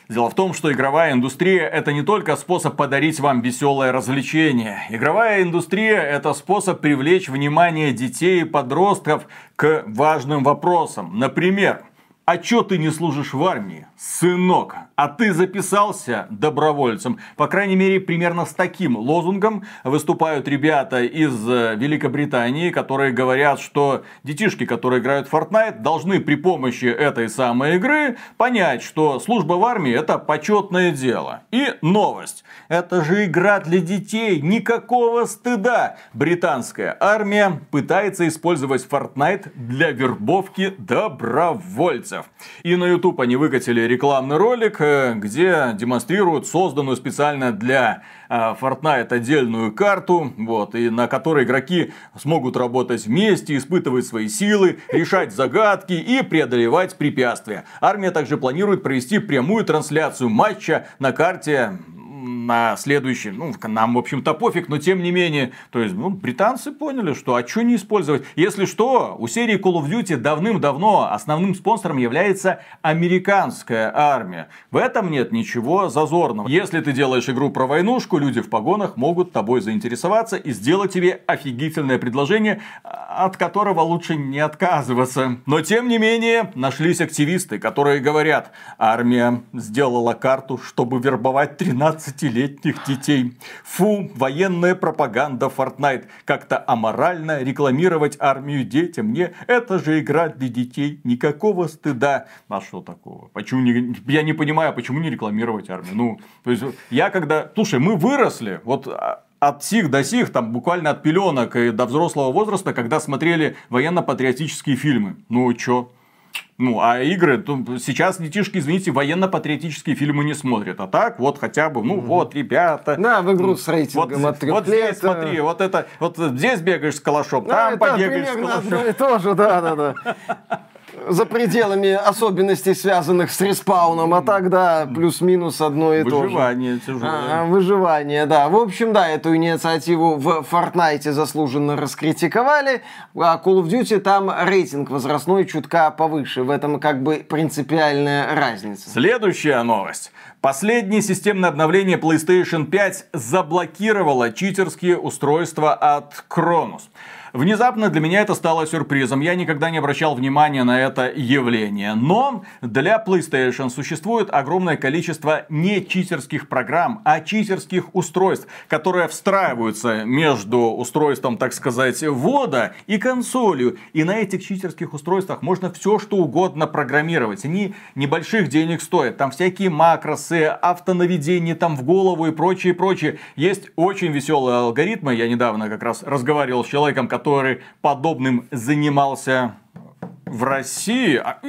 Дело в том, что игровая индустрия это не только способ подарить вам веселое развлечение. Игровая индустрия это способ привлечь внимание детей и подростков к важным вопросам. Например, а чё ты не служишь в армии, сынок? А ты записался добровольцем? По крайней мере, примерно с таким лозунгом выступают ребята из э, Великобритании, которые говорят, что детишки, которые играют в Fortnite, должны при помощи этой самой игры понять, что служба в армии это почетное дело. И новость. Это же игра для детей, никакого стыда. Британская армия пытается использовать Fortnite для вербовки добровольцев месяцев. И на YouTube они выкатили рекламный ролик, э, где демонстрируют созданную специально для э, Fortnite отдельную карту, вот, и на которой игроки смогут работать вместе, испытывать свои силы, решать загадки и преодолевать препятствия. Армия также планирует провести прямую трансляцию матча на карте на следующий, ну, нам, в общем-то, пофиг, но тем не менее, то есть, ну, британцы поняли, что, а что не использовать? Если что, у серии Call of Duty давным-давно основным спонсором является американская армия. В этом нет ничего зазорного. Если ты делаешь игру про войнушку, люди в погонах могут тобой заинтересоваться и сделать тебе офигительное предложение, от которого лучше не отказываться. Но, тем не менее, нашлись активисты, которые говорят, армия сделала карту, чтобы вербовать 13-летних детей. Фу, военная пропаганда Fortnite. Как-то аморально рекламировать армию детям. Не, это же игра для детей. Никакого стыда. А что такого? Почему не... Я не понимаю, почему не рекламировать армию? Ну, то есть, я когда... Слушай, мы выросли. Вот а, от сих до сих, там буквально от пеленок и до взрослого возраста, когда смотрели военно-патриотические фильмы. Ну, чё? Ну, а игры, то сейчас детишки, извините, военно-патриотические фильмы не смотрят. А так, вот хотя бы, ну, вот, ребята. Да, в игру с рейтингом вот, от Вот здесь, смотри, вот это, вот здесь бегаешь с калашом, да, там побегаешь с калашом. Одно и то же, да, да, да за пределами особенностей, связанных с респауном, а тогда плюс-минус одно и то же. Выживание тяжелое. А, выживание, да. В общем, да, эту инициативу в Fortnite заслуженно раскритиковали, а Call of Duty там рейтинг возрастной чутка повыше. В этом как бы принципиальная разница. Следующая новость. Последнее системное обновление PlayStation 5 заблокировало читерские устройства от Cronus. Внезапно для меня это стало сюрпризом. Я никогда не обращал внимания на это явление. Но для PlayStation существует огромное количество не читерских программ, а читерских устройств, которые встраиваются между устройством, так сказать, ввода и консолью. И на этих читерских устройствах можно все что угодно программировать. Они небольших денег стоят. Там всякие макросы, автонаведение там в голову и прочее, прочее. Есть очень веселые алгоритмы. Я недавно как раз разговаривал с человеком, который который подобным занимался в России а,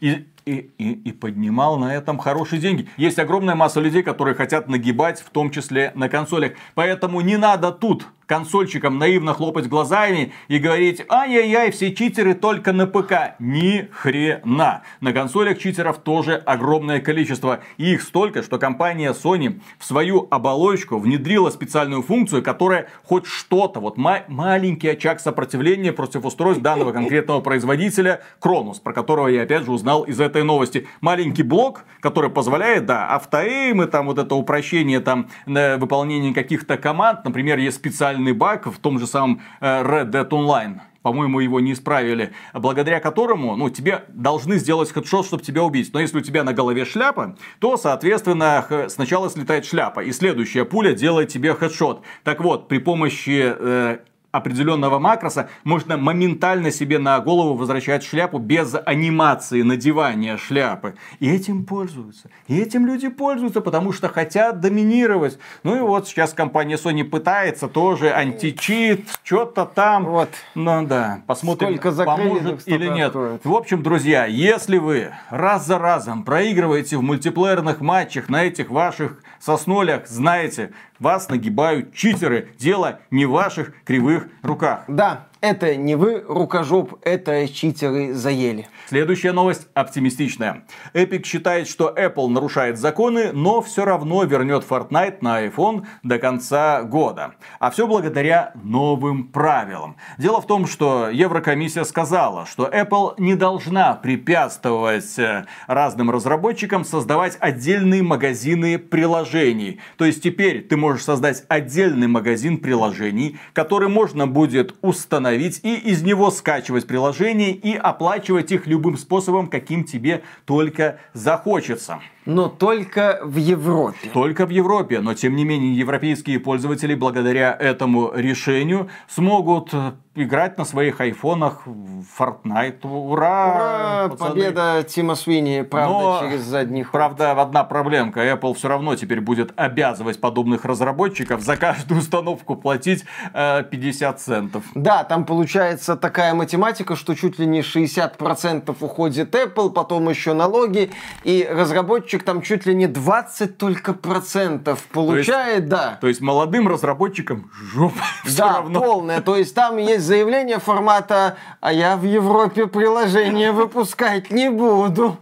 и, и, и, и поднимал на этом хорошие деньги. Есть огромная масса людей, которые хотят нагибать, в том числе на консолях. Поэтому не надо тут консольщикам наивно хлопать глазами и говорить, ай-яй-яй, все читеры только на ПК. Ни хрена. На консолях читеров тоже огромное количество. И их столько, что компания Sony в свою оболочку внедрила специальную функцию, которая хоть что-то, вот ма- маленький очаг сопротивления против устройств данного конкретного производителя Кронус, про которого я опять же узнал из этой новости. Маленький блок, который позволяет, да, автоэймы, там вот это упрощение там выполнения каких-то команд, например, есть специальный фатальный баг в том же самом э, Red Dead Online по-моему, его не исправили, благодаря которому, ну, тебе должны сделать хедшот, чтобы тебя убить. Но если у тебя на голове шляпа, то, соответственно, сначала слетает шляпа, и следующая пуля делает тебе хедшот. Так вот, при помощи э, определенного макроса можно моментально себе на голову возвращать шляпу без анимации надевания шляпы. И этим пользуются. И этим люди пользуются, потому что хотят доминировать. Ну и вот сейчас компания Sony пытается тоже античит, что-то там. Вот. Ну да, посмотрим, Сколько поможет или нет. Стоит. В общем, друзья, если вы раз за разом проигрываете в мультиплеерных матчах на этих ваших соснолях, знаете, вас нагибают читеры. Дело не в ваших кривых руках. Да, это не вы, рукожоп, это читеры заели. Следующая новость оптимистичная. Epic считает, что Apple нарушает законы, но все равно вернет Fortnite на iPhone до конца года. А все благодаря новым правилам. Дело в том, что Еврокомиссия сказала, что Apple не должна препятствовать э, разным разработчикам создавать отдельные магазины приложений. То есть теперь ты можешь создать отдельный магазин приложений, который можно будет установить установить и из него скачивать приложения и оплачивать их любым способом, каким тебе только захочется. Но только в Европе. Только в Европе. Но тем не менее европейские пользователи благодаря этому решению смогут э, играть на своих айфонах в Fortnite. Ура! Ура! Победа Тима Свини, правда, Но, через задний ход. Правда, одна проблемка. Apple все равно теперь будет обязывать подобных разработчиков за каждую установку платить э, 50 центов. Да, там получается такая математика, что чуть ли не 60% уходит Apple, потом еще налоги, и разработчик разработчик там чуть ли не 20 только процентов получает, то есть, да. То есть молодым разработчикам жопа Да, равно. полная. То есть там есть заявление формата, а я в Европе приложение выпускать не буду.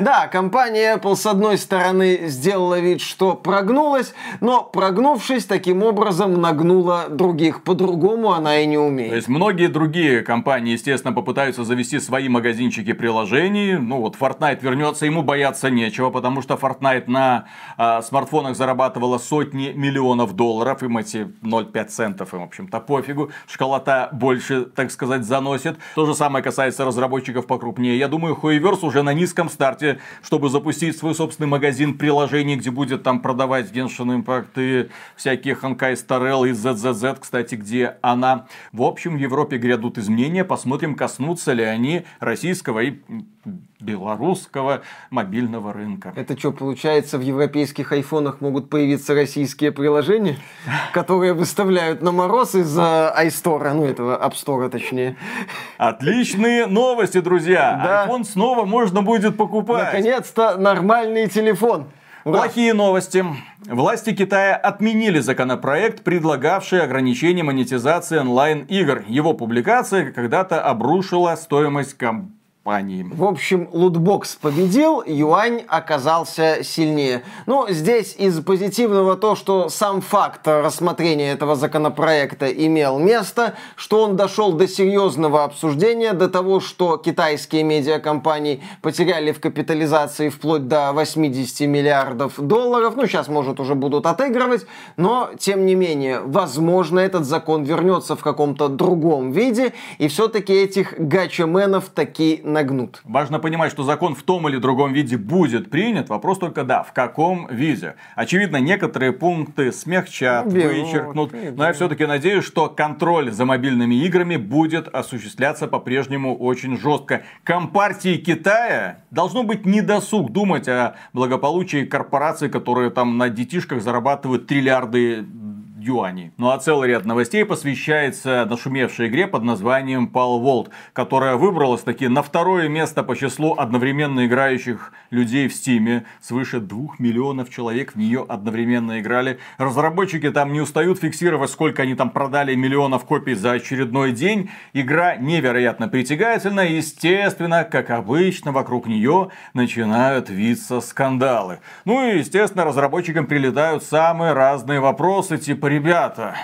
Да, компания Apple, с одной стороны, сделала вид, что прогнулась, но прогнувшись, таким образом нагнула других. По-другому она и не умеет. То есть, многие другие компании, естественно, попытаются завести свои магазинчики приложений. Ну, вот Fortnite вернется, ему бояться нечего, потому что Fortnite на э, смартфонах зарабатывала сотни миллионов долларов. Им эти 0,5 центов, им, в общем-то, пофигу. Школота больше, так сказать, заносит. То же самое касается разработчиков покрупнее. Я думаю, Huiverse уже на низком низком старте, чтобы запустить свой собственный магазин приложений, где будет там продавать Genshin Impact и всякие Ханкай Старел и ZZZ, кстати, где она. В общем, в Европе грядут изменения, посмотрим, коснутся ли они российского и белорусского мобильного рынка. Это что, получается, в европейских айфонах могут появиться российские приложения, которые выставляют на мороз из-за iStore, ну этого App Store точнее. Отличные новости, друзья! Да. iPhone снова можно будет покупать. Наконец-то нормальный телефон. Ура. Плохие новости. Власти Китая отменили законопроект, предлагавший ограничение монетизации онлайн-игр. Его публикация когда-то обрушила стоимость компании компании. В общем, лутбокс победил, юань оказался сильнее. Ну, здесь из позитивного то, что сам факт рассмотрения этого законопроекта имел место, что он дошел до серьезного обсуждения, до того, что китайские медиакомпании потеряли в капитализации вплоть до 80 миллиардов долларов. Ну, сейчас, может, уже будут отыгрывать, но, тем не менее, возможно, этот закон вернется в каком-то другом виде, и все-таки этих гачаменов такие нагнут. Важно понимать, что закон в том или другом виде будет принят. Вопрос только, да, в каком виде. Очевидно, некоторые пункты смягчат, Белот, вычеркнут. Но я все-таки надеюсь, что контроль за мобильными играми будет осуществляться по-прежнему очень жестко. Компартии Китая должно быть недосуг думать о благополучии корпораций, которые там на детишках зарабатывают триллиарды юаней. Ну а целый ряд новостей посвящается нашумевшей игре под названием Pal Vault, которая выбралась таки на второе место по числу одновременно играющих людей в Стиме. Свыше двух миллионов человек в нее одновременно играли. Разработчики там не устают фиксировать, сколько они там продали миллионов копий за очередной день. Игра невероятно притягательна. Естественно, как обычно, вокруг нее начинают виться скандалы. Ну и, естественно, разработчикам прилетают самые разные вопросы, типа ребята,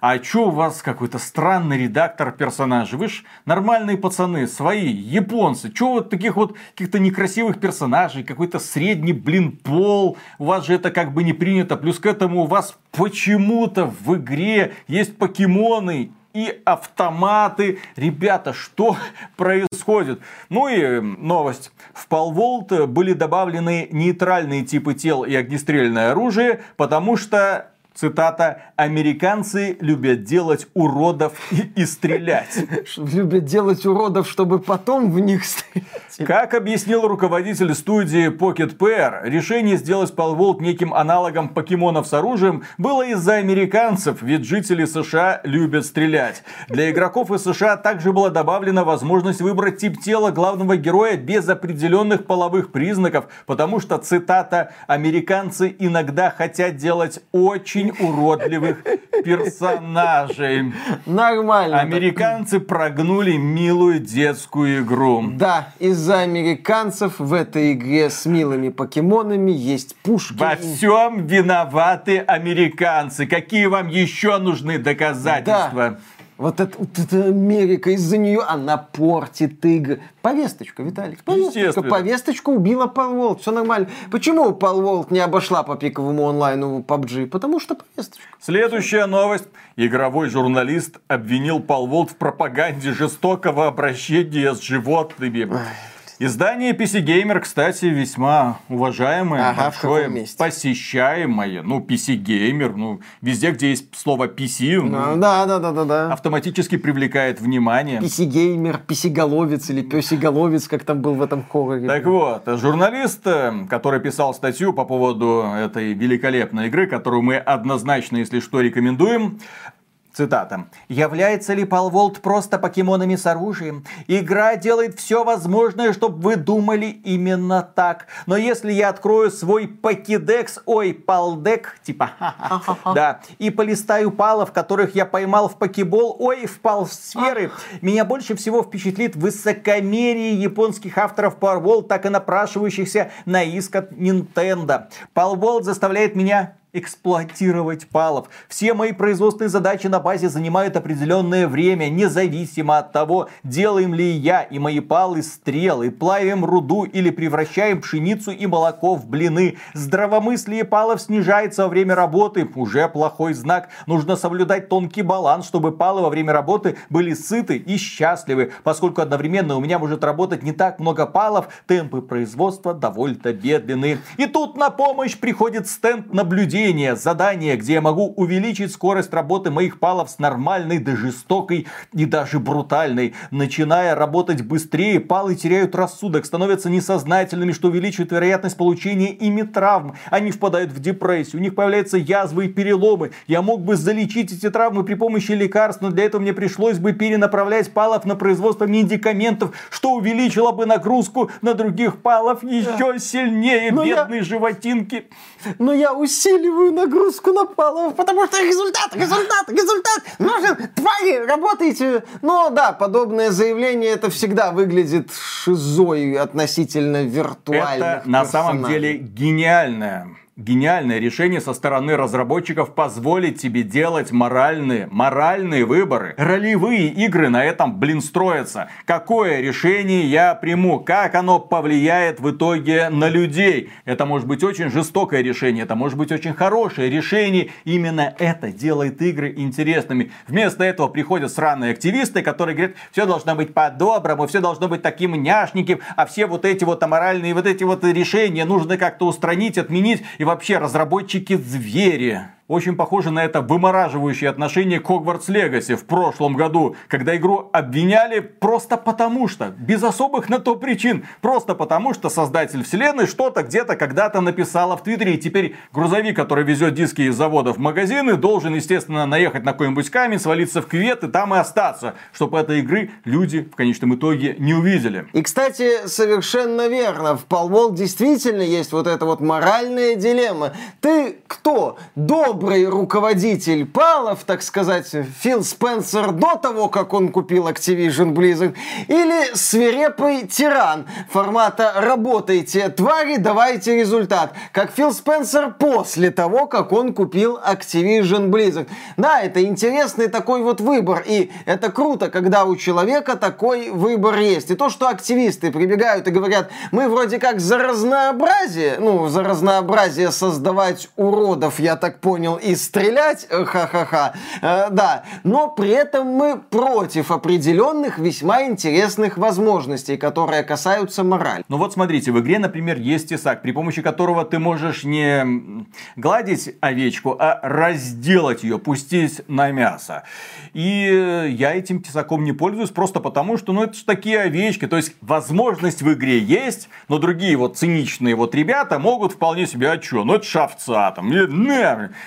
а чё у вас какой-то странный редактор персонажей? Вы ж нормальные пацаны, свои, японцы. Чё вот таких вот каких-то некрасивых персонажей, какой-то средний, блин, пол? У вас же это как бы не принято. Плюс к этому у вас почему-то в игре есть покемоны и автоматы. Ребята, что происходит? Ну и новость. В Palvolt были добавлены нейтральные типы тел и огнестрельное оружие, потому что Цитата. «Американцы любят делать уродов и, и стрелять». Любят делать уродов, чтобы потом в них стрелять. Как объяснил руководитель студии Pocket Pair, решение сделать Palvolt неким аналогом покемонов с оружием было из-за американцев, ведь жители США любят стрелять. Для игроков из США также была добавлена возможность выбрать тип тела главного героя без определенных половых признаков, потому что, цитата, «американцы иногда хотят делать очень очень уродливых персонажей. Нормально. Американцы прогнули милую детскую игру. Да, из-за американцев в этой игре с милыми покемонами есть пушки. Во всем виноваты американцы. Какие вам еще нужны доказательства? Да. Вот это, вот это Америка, из-за нее она портит игры. Повесточка, Виталик, повесточка. Повесточку убила Палволт, все нормально. Почему Палволт не обошла по пиковому онлайну PUBG? Потому что повесточка. Следующая новость. Игровой журналист обвинил Палволт в пропаганде жестокого обращения с животными. Ой. Издание PC Gamer, кстати, весьма уважаемое, ага, большое, посещаемое. Ну, PC Gamer, ну, везде, где есть слово PC, ну, да, да, да, да, да. автоматически привлекает внимание. PC Gamer, PC Головец или PC Головец, как там был в этом хорроре. Так вот, журналист, э, который писал статью по поводу этой великолепной игры, которую мы однозначно, если что, рекомендуем, Цитата. «Является ли Палволт просто покемонами с оружием? Игра делает все возможное, чтобы вы думали именно так. Но если я открою свой покедекс, ой, палдек, типа да, и полистаю палов, которых я поймал в покебол, ой, в палсферы, меня больше всего впечатлит высокомерие японских авторов Powerwall, так и напрашивающихся на иск от Nintendo. Powerwall заставляет меня эксплуатировать палов. Все мои производственные задачи на базе занимают определенное время, независимо от того, делаем ли я и мои палы стрелы, плавим руду или превращаем пшеницу и молоко в блины. Здравомыслие палов снижается во время работы, уже плохой знак. Нужно соблюдать тонкий баланс, чтобы палы во время работы были сыты и счастливы. Поскольку одновременно у меня может работать не так много палов, темпы производства довольно медленные. И тут на помощь приходит стенд наблюдения поручение, задание, где я могу увеличить скорость работы моих палов с нормальной до жестокой и даже брутальной. Начиная работать быстрее, палы теряют рассудок, становятся несознательными, что увеличивает вероятность получения ими травм. Они впадают в депрессию, у них появляются язвы и переломы. Я мог бы залечить эти травмы при помощи лекарств, но для этого мне пришлось бы перенаправлять палов на производство медикаментов, что увеличило бы нагрузку на других палов еще сильнее, но бедные я... животинки. Но я усиливаю усиливаю нагрузку на палов, потому что результат, результат, результат нужен. Твари, работайте. Но да, подобное заявление это всегда выглядит шизой относительно виртуальных Это на самом деле гениальное гениальное решение со стороны разработчиков позволить тебе делать моральные, моральные выборы. Ролевые игры на этом, блин, строятся. Какое решение я приму? Как оно повлияет в итоге на людей? Это может быть очень жестокое решение, это может быть очень хорошее решение. Именно это делает игры интересными. Вместо этого приходят сраные активисты, которые говорят, все должно быть по-доброму, все должно быть таким няшненьким, а все вот эти вот аморальные вот эти вот решения нужно как-то устранить, отменить. И вообще разработчики звери. Очень похоже на это вымораживающее отношение к Hogwarts Legacy в прошлом году, когда игру обвиняли просто потому что, без особых на то причин, просто потому что создатель вселенной что-то где-то когда-то написала в Твиттере, и теперь грузовик, который везет диски из завода в магазины, должен, естественно, наехать на какой-нибудь камень, свалиться в кювет и там и остаться, чтобы этой игры люди в конечном итоге не увидели. И, кстати, совершенно верно, в Palwall действительно есть вот эта вот моральная дилемма. Ты кто? До добрый руководитель палов, так сказать, Фил Спенсер до того, как он купил Activision Blizzard, или свирепый тиран формата «работайте, твари, давайте результат», как Фил Спенсер после того, как он купил Activision Blizzard. Да, это интересный такой вот выбор, и это круто, когда у человека такой выбор есть. И то, что активисты прибегают и говорят, мы вроде как за разнообразие, ну, за разнообразие создавать уродов, я так понял, понял, и стрелять, э, ха-ха-ха, э, да. Но при этом мы против определенных весьма интересных возможностей, которые касаются морали. Ну вот смотрите, в игре, например, есть тесак, при помощи которого ты можешь не гладить овечку, а разделать ее, пустить на мясо. И я этим тесаком не пользуюсь просто потому, что, ну, это же такие овечки. То есть, возможность в игре есть, но другие вот циничные вот ребята могут вполне себе, а что, ну, это шавца там,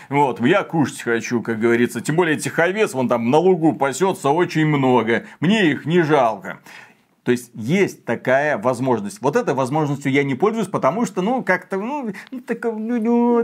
вот, я кушать хочу, как говорится. Тем более этих овец, вон там на лугу пасется очень много. Мне их не жалко. То есть есть такая возможность. Вот этой возможностью я не пользуюсь, потому что, ну, как-то, ну, ну так, ну, ну,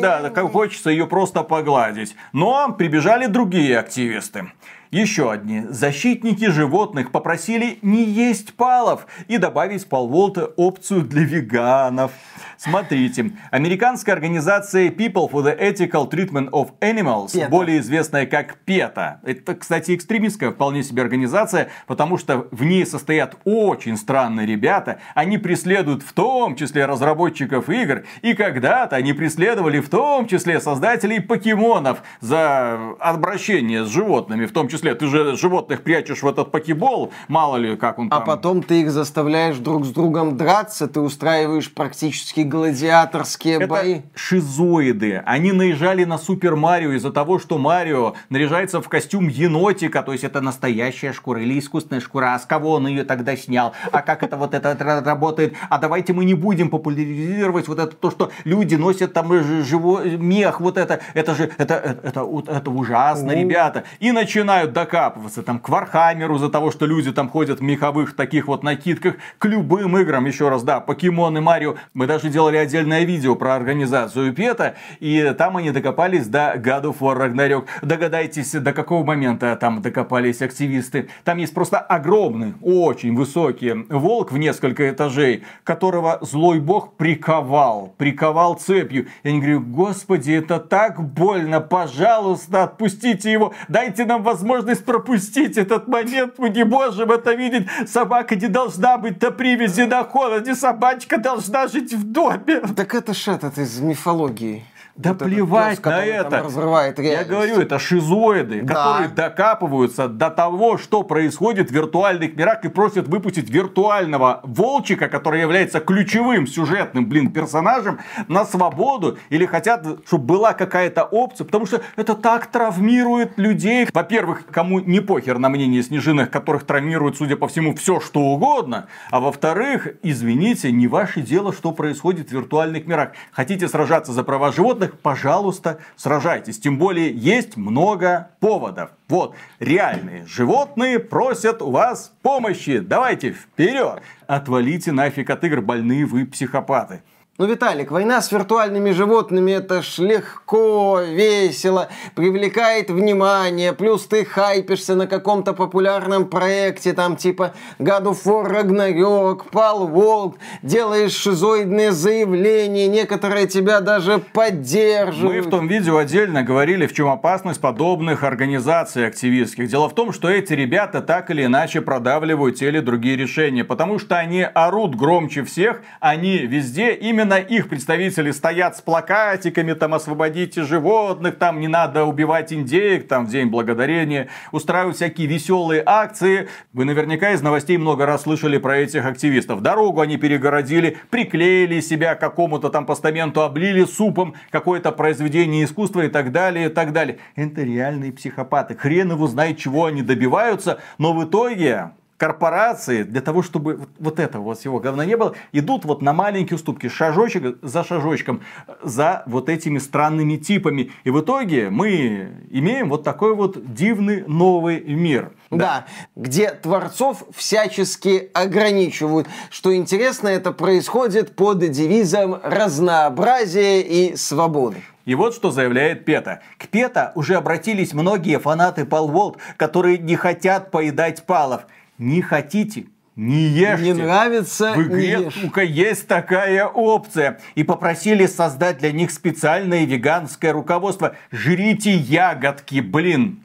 да, как хочется ее просто погладить. Но прибежали другие активисты. Еще одни защитники животных попросили не есть палов и добавить полволта опцию для веганов. Смотрите, американская организация People for the Ethical Treatment of Animals, PETA. более известная как PETA, это, кстати, экстремистская вполне себе организация, потому что в ней состоят очень странные ребята, они преследуют в том числе разработчиков игр, и когда-то они преследовали в том числе создателей покемонов за обращение с животными, в том числе числе. Ты же животных прячешь в этот покебол, мало ли, как он А там. потом ты их заставляешь друг с другом драться, ты устраиваешь практически гладиаторские Это бои. шизоиды. Они наезжали на Super Mario из-за того, что Марио наряжается в костюм енотика, то есть это настоящая шкура или искусственная шкура. А с кого он ее тогда снял? А как это вот это ра- работает? А давайте мы не будем популяризировать вот это то, что люди носят там живой мех, вот это, это же, это, это, это, у- это ужасно, ребята. И начинают докапываться там к Warhammer у из-за того, что люди там ходят в меховых таких вот накидках, к любым играм, еще раз, да, Покемон и Марио. Мы даже делали отдельное видео про организацию PETA, и там они докопались до God of War Ragnarok. Догадайтесь, до какого момента там докопались активисты. Там есть просто огромный, очень высокий волк в несколько этажей, которого злой бог приковал, приковал цепью. Я не говорю, господи, это так больно, пожалуйста, отпустите его, дайте нам возможность пропустить этот момент, мы не можем это видеть. Собака не должна быть на привязи на холоде, собачка должна жить в доме. Так это ж этот из мифологии. Да Вот плевать пес, на это. разрывает Я говорю, это шизоиды, Да. которые докапываются до того, что происходит в виртуальных мирах и просят выпустить виртуального волчика, который является ключевым сюжетным, блин, персонажем, на свободу. Или хотят, чтобы была какая-то опция, потому что это так травмирует людей. Во-первых, кому не похер на мнение снежинок, которых травмирует, судя по всему, все что угодно. А во-вторых, извините, не ваше дело, что происходит в виртуальных мирах. Хотите сражаться за права животных, пожалуйста, сражайтесь. Тем более, есть много поводов. Вот, реальные животные просят у вас помощи. Давайте вперед. Отвалите нафиг от игр, больные вы психопаты. Ну, Виталик, война с виртуальными животными это ж легко, весело, привлекает внимание, плюс ты хайпишься на каком-то популярном проекте, там типа God of War Ragnarok, Pal World, делаешь шизоидные заявления, некоторые тебя даже Мы поддерживают. в том видео отдельно говорили, в чем опасность подобных организаций активистских. Дело в том, что эти ребята так или иначе продавливают те или другие решения, потому что они орут громче всех, они везде, именно их представители стоят с плакатиками, там, освободите животных, там, не надо убивать индеек, там, в День Благодарения, устраивают всякие веселые акции. Вы наверняка из новостей много раз слышали про этих активистов. Дорогу они перегородили, приклеили себя к какому-то там постаменту, облили супом какое-то произведение искусства и так далее, и так далее. Это реальные психопаты. Хрен его знает, чего они добиваются, но в итоге корпорации для того, чтобы вот- вот этого вот всего говна не было, идут вот на маленькие уступки, шажочек за шажочком, за вот этими странными типами. И в итоге мы имеем вот такой вот дивный новый мир. Да, где творцов всячески ограничивают. Что интересно, это происходит под девизом разнообразия и свободы. И вот что заявляет Пета. К Пета уже обратились многие фанаты Палволт, которые не хотят поедать палов. Не хотите? Не ешьте. Не нравится, В игре не ешь. только есть такая опция. И попросили создать для них специальное веганское руководство. Жрите ягодки, блин.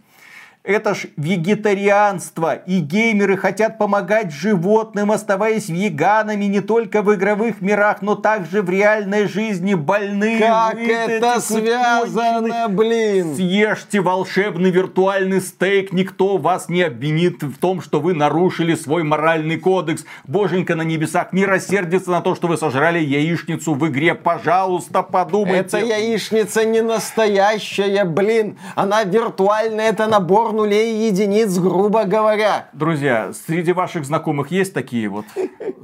Это ж вегетарианство. И геймеры хотят помогать животным, оставаясь веганами не только в игровых мирах, но также в реальной жизни. Больные. Как вы это связано, блин? Съешьте волшебный виртуальный стейк, никто вас не обвинит в том, что вы нарушили свой моральный кодекс. Боженька на небесах не рассердится на то, что вы сожрали яичницу в игре. Пожалуйста, подумайте. Это яичница не настоящая, блин. Она виртуальная, это набор нулей и единиц, грубо говоря. Друзья, среди ваших знакомых есть такие вот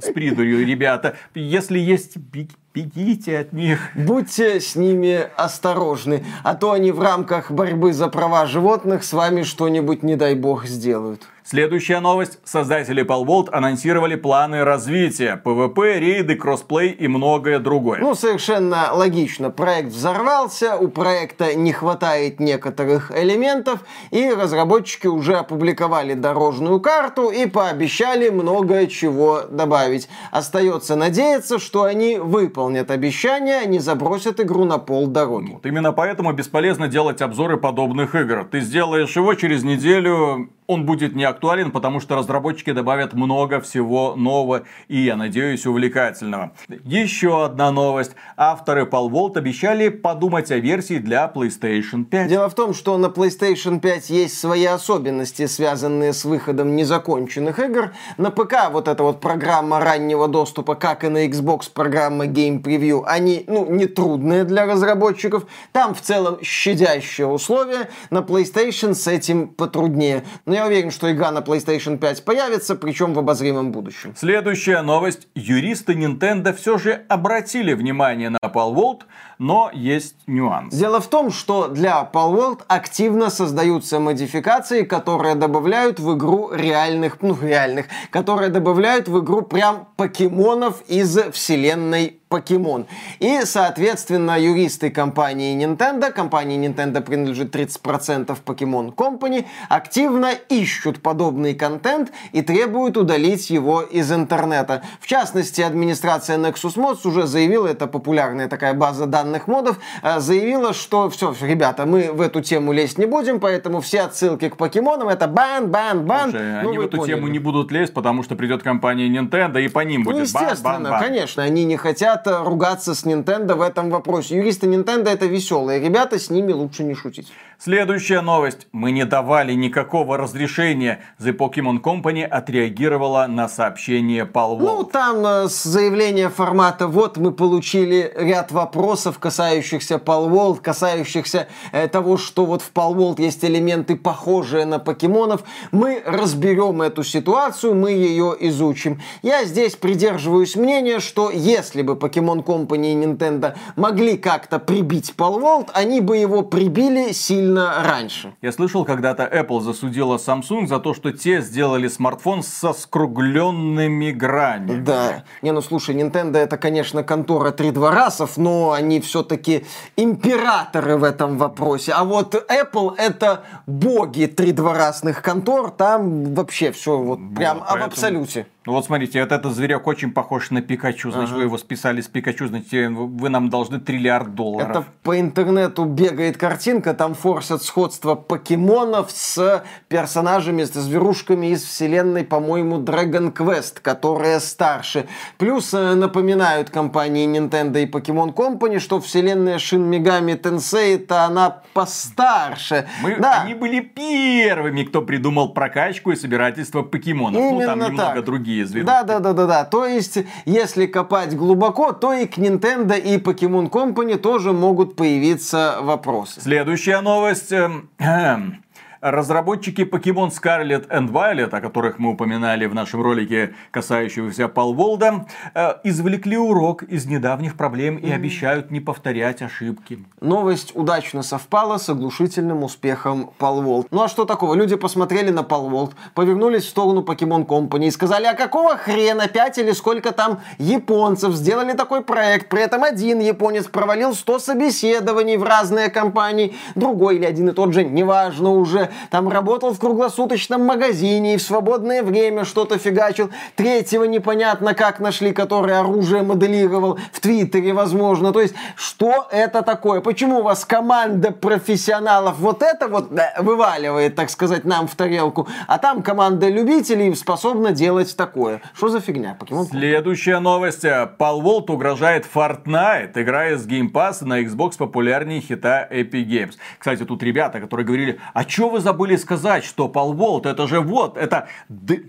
с придурью ребята? Если есть, бег- бегите от них. Будьте с ними осторожны, а то они в рамках борьбы за права животных с вами что-нибудь, не дай бог, сделают. Следующая новость. Создатели Palworld анонсировали планы развития. PvP, рейды, кроссплей и многое другое. Ну, совершенно логично. Проект взорвался, у проекта не хватает некоторых элементов, и разработчики уже опубликовали дорожную карту и пообещали много чего добавить. Остается надеяться, что они выполнят обещания, не забросят игру на пол дороги. Вот именно поэтому бесполезно делать обзоры подобных игр. Ты сделаешь его через неделю, он будет не актуален, потому что разработчики добавят много всего нового и, я надеюсь, увлекательного. Еще одна новость. Авторы Palworld обещали подумать о версии для PlayStation 5. Дело в том, что на PlayStation 5 есть свои особенности, связанные с выходом незаконченных игр. На ПК вот эта вот программа раннего доступа, как и на Xbox программа Game Preview, они, ну, не трудные для разработчиков. Там в целом щадящие условия. На PlayStation с этим потруднее. Но я уверен, что игра на PlayStation 5 появится, причем в обозримом будущем. Следующая новость. Юристы Nintendo все же обратили внимание на Palworld, но есть нюанс. Дело в том, что для Palworld активно создаются модификации, которые добавляют в игру реальных, ну реальных, которые добавляют в игру прям покемонов из вселенной покемон. И, соответственно, юристы компании Nintendo, компании Nintendo принадлежит 30% Pokemon Company, активно ищут подобный контент и требуют удалить его из интернета. В частности, администрация Nexus Mods уже заявила, это популярная такая база данных модов, э, заявила, что все, ребята, мы в эту тему лезть не будем, поэтому все отсылки к покемонам это бан, бан, бан. Слушай, ну, они в эту поняли. тему не будут лезть, потому что придет компания Nintendo и по ним ну, будет бан, бан, бан. конечно, они не хотят хотят ругаться с Nintendo в этом вопросе. Юристы Nintendo это веселые ребята, с ними лучше не шутить. Следующая новость. Мы не давали никакого разрешения. The Pokemon Company отреагировала на сообщение Wall. Ну, там э, заявление формата «Вот мы получили ряд вопросов, касающихся Paul Wall, касающихся э, того, что вот в Paul Wall есть элементы, похожие на покемонов. Мы разберем эту ситуацию, мы ее изучим». Я здесь придерживаюсь мнения, что если бы Pokemon Company и Nintendo могли как-то прибить Paul Wall, они бы его прибили сильно сильно раньше. Я слышал, когда-то Apple засудила Samsung за то, что те сделали смартфон со скругленными гранями. Да. Не, ну слушай, Nintendo это, конечно, контора три дворасов, но они все-таки императоры в этом вопросе. А вот Apple это боги три дворасных контор, там вообще все вот прям вот, поэтому... абсолюте. Ну вот смотрите, вот этот зверек очень похож на Пикачу. Значит, ага. вы его списали с Пикачу, значит, вы нам должны триллиард долларов. Это по интернету бегает картинка, там форсят сходство покемонов с персонажами, с зверушками из вселенной, по-моему, Dragon Quest, которые старше. Плюс э, напоминают компании Nintendo и Pokemon Company, что вселенная Shin Megami Tensei, это она постарше. Мы, да. Они были первыми, кто придумал прокачку и собирательство покемонов. Именно ну, там немного так. другие известны. Да, да, да, да, да. То есть, если копать глубоко, то и к Nintendo и Pokemon Company тоже могут появиться вопросы. Следующая новость. Разработчики Pokemon Scarlet and Violet, о которых мы упоминали в нашем ролике, касающегося Палволда, э, извлекли урок из недавних проблем и обещают не повторять ошибки. Новость удачно совпала с оглушительным успехом Palworld. Ну а что такого? Люди посмотрели на Palworld, повернулись в сторону Pokemon Company и сказали, а какого хрена 5 или сколько там японцев сделали такой проект, при этом один японец провалил 100 собеседований в разные компании, другой или один и тот же, неважно уже, там работал в круглосуточном магазине и в свободное время что-то фигачил. Третьего непонятно как нашли, который оружие моделировал в Твиттере, возможно. То есть, что это такое? Почему у вас команда профессионалов вот это вот вываливает, так сказать, нам в тарелку, а там команда любителей способна делать такое? Что за фигня? Покемон Следующая новость. Пал Волт угрожает Fortnite, играя с Game Pass на Xbox популярнее хита Epic Games. Кстати, тут ребята, которые говорили, а чё вы забыли сказать, что Palworld это же вот, это,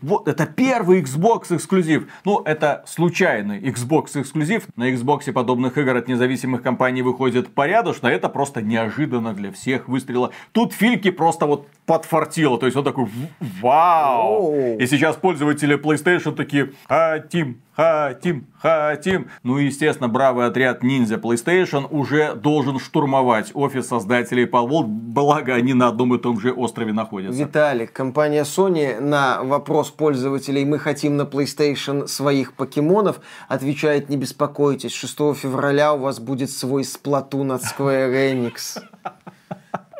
вот, это первый Xbox эксклюзив. Ну, это случайный Xbox эксклюзив. На Xbox подобных игр от независимых компаний выходит порядочно. Это просто неожиданно для всех выстрела. Тут Фильки просто вот подфартило. То есть он такой, вау. И сейчас пользователи PlayStation такие, а, Тим, Хотим, хотим. Ну и, естественно, бравый отряд ниндзя PlayStation уже должен штурмовать офис создателей Palworld, благо они на одном и том же острове находятся. Виталик, компания Sony на вопрос пользователей «Мы хотим на PlayStation своих покемонов» отвечает «Не беспокойтесь, 6 февраля у вас будет свой сплатун от Square Enix».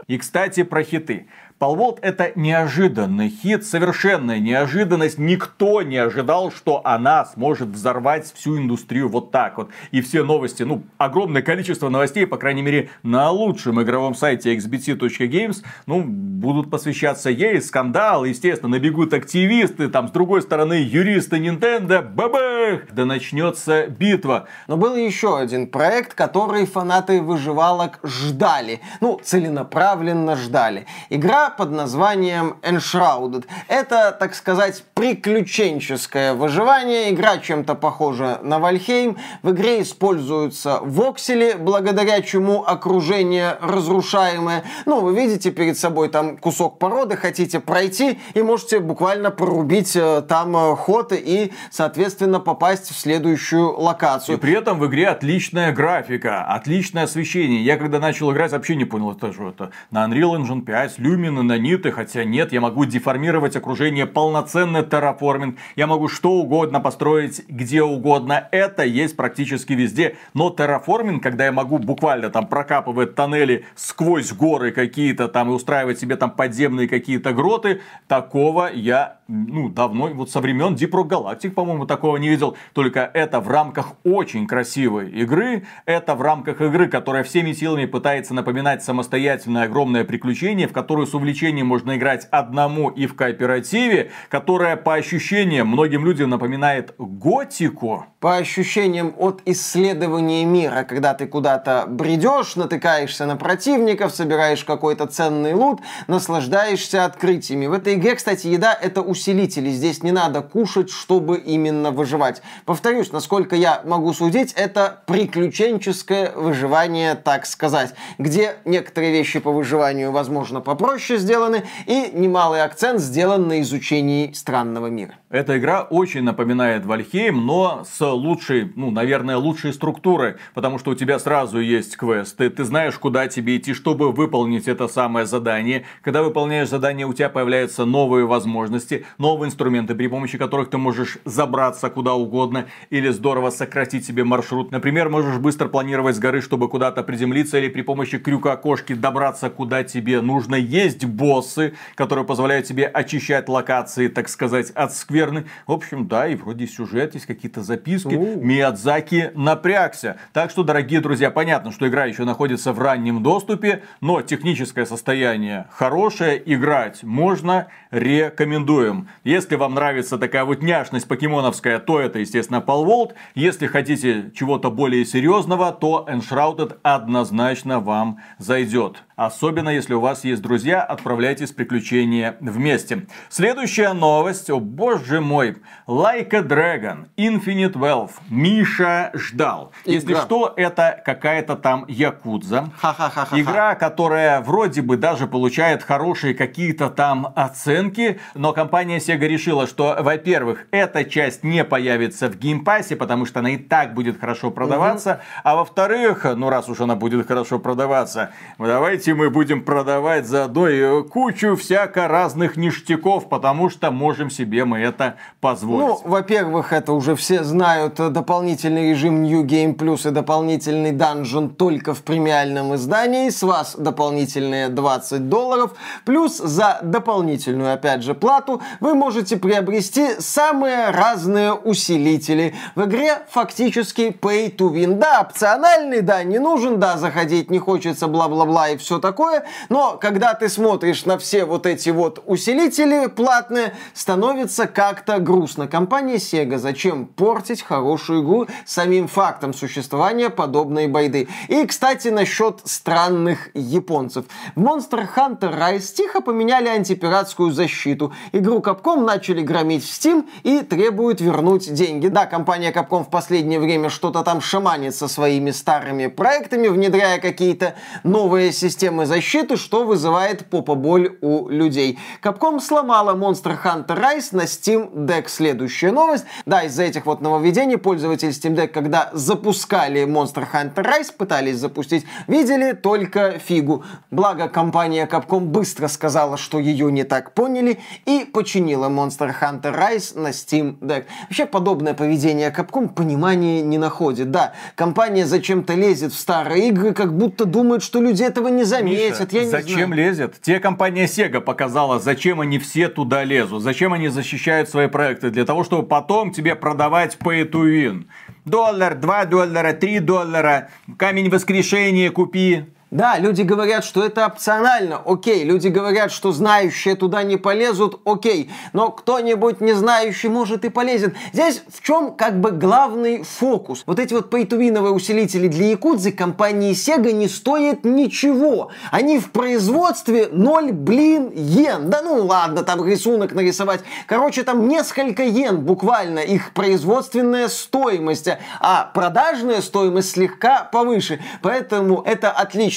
И, кстати, про хиты. Palworld это неожиданный хит, совершенная неожиданность. Никто не ожидал, что она сможет взорвать всю индустрию вот так вот. И все новости, ну, огромное количество новостей, по крайней мере, на лучшем игровом сайте xbt.games, ну, будут посвящаться ей, скандал, естественно, набегут активисты, там, с другой стороны, юристы Nintendo, бабах, да начнется битва. Но был еще один проект, который фанаты выживалок ждали. Ну, целенаправленно ждали. Игра под названием Enshrouded. Это, так сказать, приключенческое выживание. Игра чем-то похожа на Вальхейм. В игре используются воксели, благодаря чему окружение разрушаемое. Ну, вы видите перед собой там кусок породы, хотите пройти и можете буквально прорубить э, там э, ход и, соответственно, попасть в следующую локацию. И при этом в игре отличная графика, отличное освещение. Я когда начал играть, вообще не понял, это что это на Unreal Engine 5, Lumen, наниты, хотя нет, я могу деформировать окружение, полноценный терраформинг, я могу что угодно построить где угодно, это есть практически везде, но терраформинг, когда я могу буквально там прокапывать тоннели сквозь горы какие-то там и устраивать себе там подземные какие-то гроты, такого я ну, давно, вот со времен Rock Galactic, по-моему, такого не видел. Только это в рамках очень красивой игры, это в рамках игры, которая всеми силами пытается напоминать самостоятельное огромное приключение, в которую с увлечением можно играть одному и в кооперативе, которая по ощущениям многим людям напоминает готику. По ощущениям от исследования мира, когда ты куда-то бредешь, натыкаешься на противников, собираешь какой-то ценный лут, наслаждаешься открытиями. В этой игре, кстати, еда это усилители. Здесь не надо кушать, чтобы именно выживать. Повторюсь, насколько я могу судить, это приключенческое выживание, так сказать, где некоторые вещи по выживанию, возможно, попроще сделаны, и немалый акцент сделан на изучении странного мира. Эта игра очень напоминает Вальхейм, но с лучшей, ну, наверное, лучшей структурой, потому что у тебя сразу есть квесты, ты знаешь, куда тебе идти, чтобы выполнить это самое задание. Когда выполняешь задание, у тебя появляются новые возможности, новые инструменты, при помощи которых ты можешь забраться куда угодно или здорово сократить себе маршрут. Например, можешь быстро планировать с горы, чтобы куда-то приземлиться или при помощи крюка кошки добраться куда тебе нужно. Есть боссы, которые позволяют тебе очищать локации, так сказать, от скверны. В общем, да, и вроде сюжет, есть какие-то записки. О. Миядзаки напрягся. Так что, дорогие друзья, понятно, что игра еще находится в раннем доступе, но техническое состояние хорошее, играть можно, рекомендуем. Если вам нравится такая вот няшность покемоновская, то это, естественно, Palworld. Если хотите чего-то более серьезного, то Enshrouded однозначно вам зайдет. Особенно, если у вас есть друзья, отправляйтесь в приключения вместе. Следующая новость. О боже мой. Like a Dragon. Infinite Wealth. Миша ждал. Игра. Если что, это какая-то там Якудза. Ха-ха-ха-ха. Игра, которая вроде бы даже получает хорошие какие-то там оценки, но компания Sega решила, что, во-первых, эта часть не появится в Game Pass е, потому что она и так будет хорошо продаваться, угу. а во-вторых, ну раз уж она будет хорошо продаваться, давайте давайте мы будем продавать заодно и кучу всяко разных ништяков, потому что можем себе мы это позволить. Ну, во-первых, это уже все знают, э, дополнительный режим New Game Plus и дополнительный данжен только в премиальном издании. С вас дополнительные 20 долларов. Плюс за дополнительную, опять же, плату вы можете приобрести самые разные усилители. В игре фактически pay to win. Да, опциональный, да, не нужен, да, заходить не хочется, бла-бла-бла и все такое, но когда ты смотришь на все вот эти вот усилители платные, становится как-то грустно. Компания Sega, зачем портить хорошую игру самим фактом существования подобной байды? И, кстати, насчет странных японцев. В Monster Hunter Rise тихо поменяли антипиратскую защиту. Игру Capcom начали громить в Steam и требуют вернуть деньги. Да, компания Capcom в последнее время что-то там шаманит со своими старыми проектами, внедряя какие-то новые системы системы защиты, что вызывает попоболь у людей. Capcom сломала Monster Hunter Rise на Steam Deck. Следующая новость. Да, из-за этих вот нововведений пользователи Steam Deck, когда запускали Monster Hunter Rise, пытались запустить, видели только фигу. Благо, компания Capcom быстро сказала, что ее не так поняли и починила Monster Hunter Rise на Steam Deck. Вообще, подобное поведение Capcom понимания не находит. Да, компания зачем-то лезет в старые игры, как будто думает, что люди этого не заметят, Миша, я не зачем знаю. лезет? Те компания Sega показала, зачем они все туда лезут, зачем они защищают свои проекты, для того, чтобы потом тебе продавать pay to win. Доллар, два доллара, три доллара, камень воскрешения купи. Да, люди говорят, что это опционально, окей. Люди говорят, что знающие туда не полезут, окей. Но кто-нибудь не знающий может и полезет. Здесь в чем как бы главный фокус? Вот эти вот пейтувиновые усилители для якудзы компании Sega не стоят ничего. Они в производстве 0, блин, йен. Да ну ладно, там рисунок нарисовать. Короче, там несколько йен буквально их производственная стоимость, а продажная стоимость слегка повыше. Поэтому это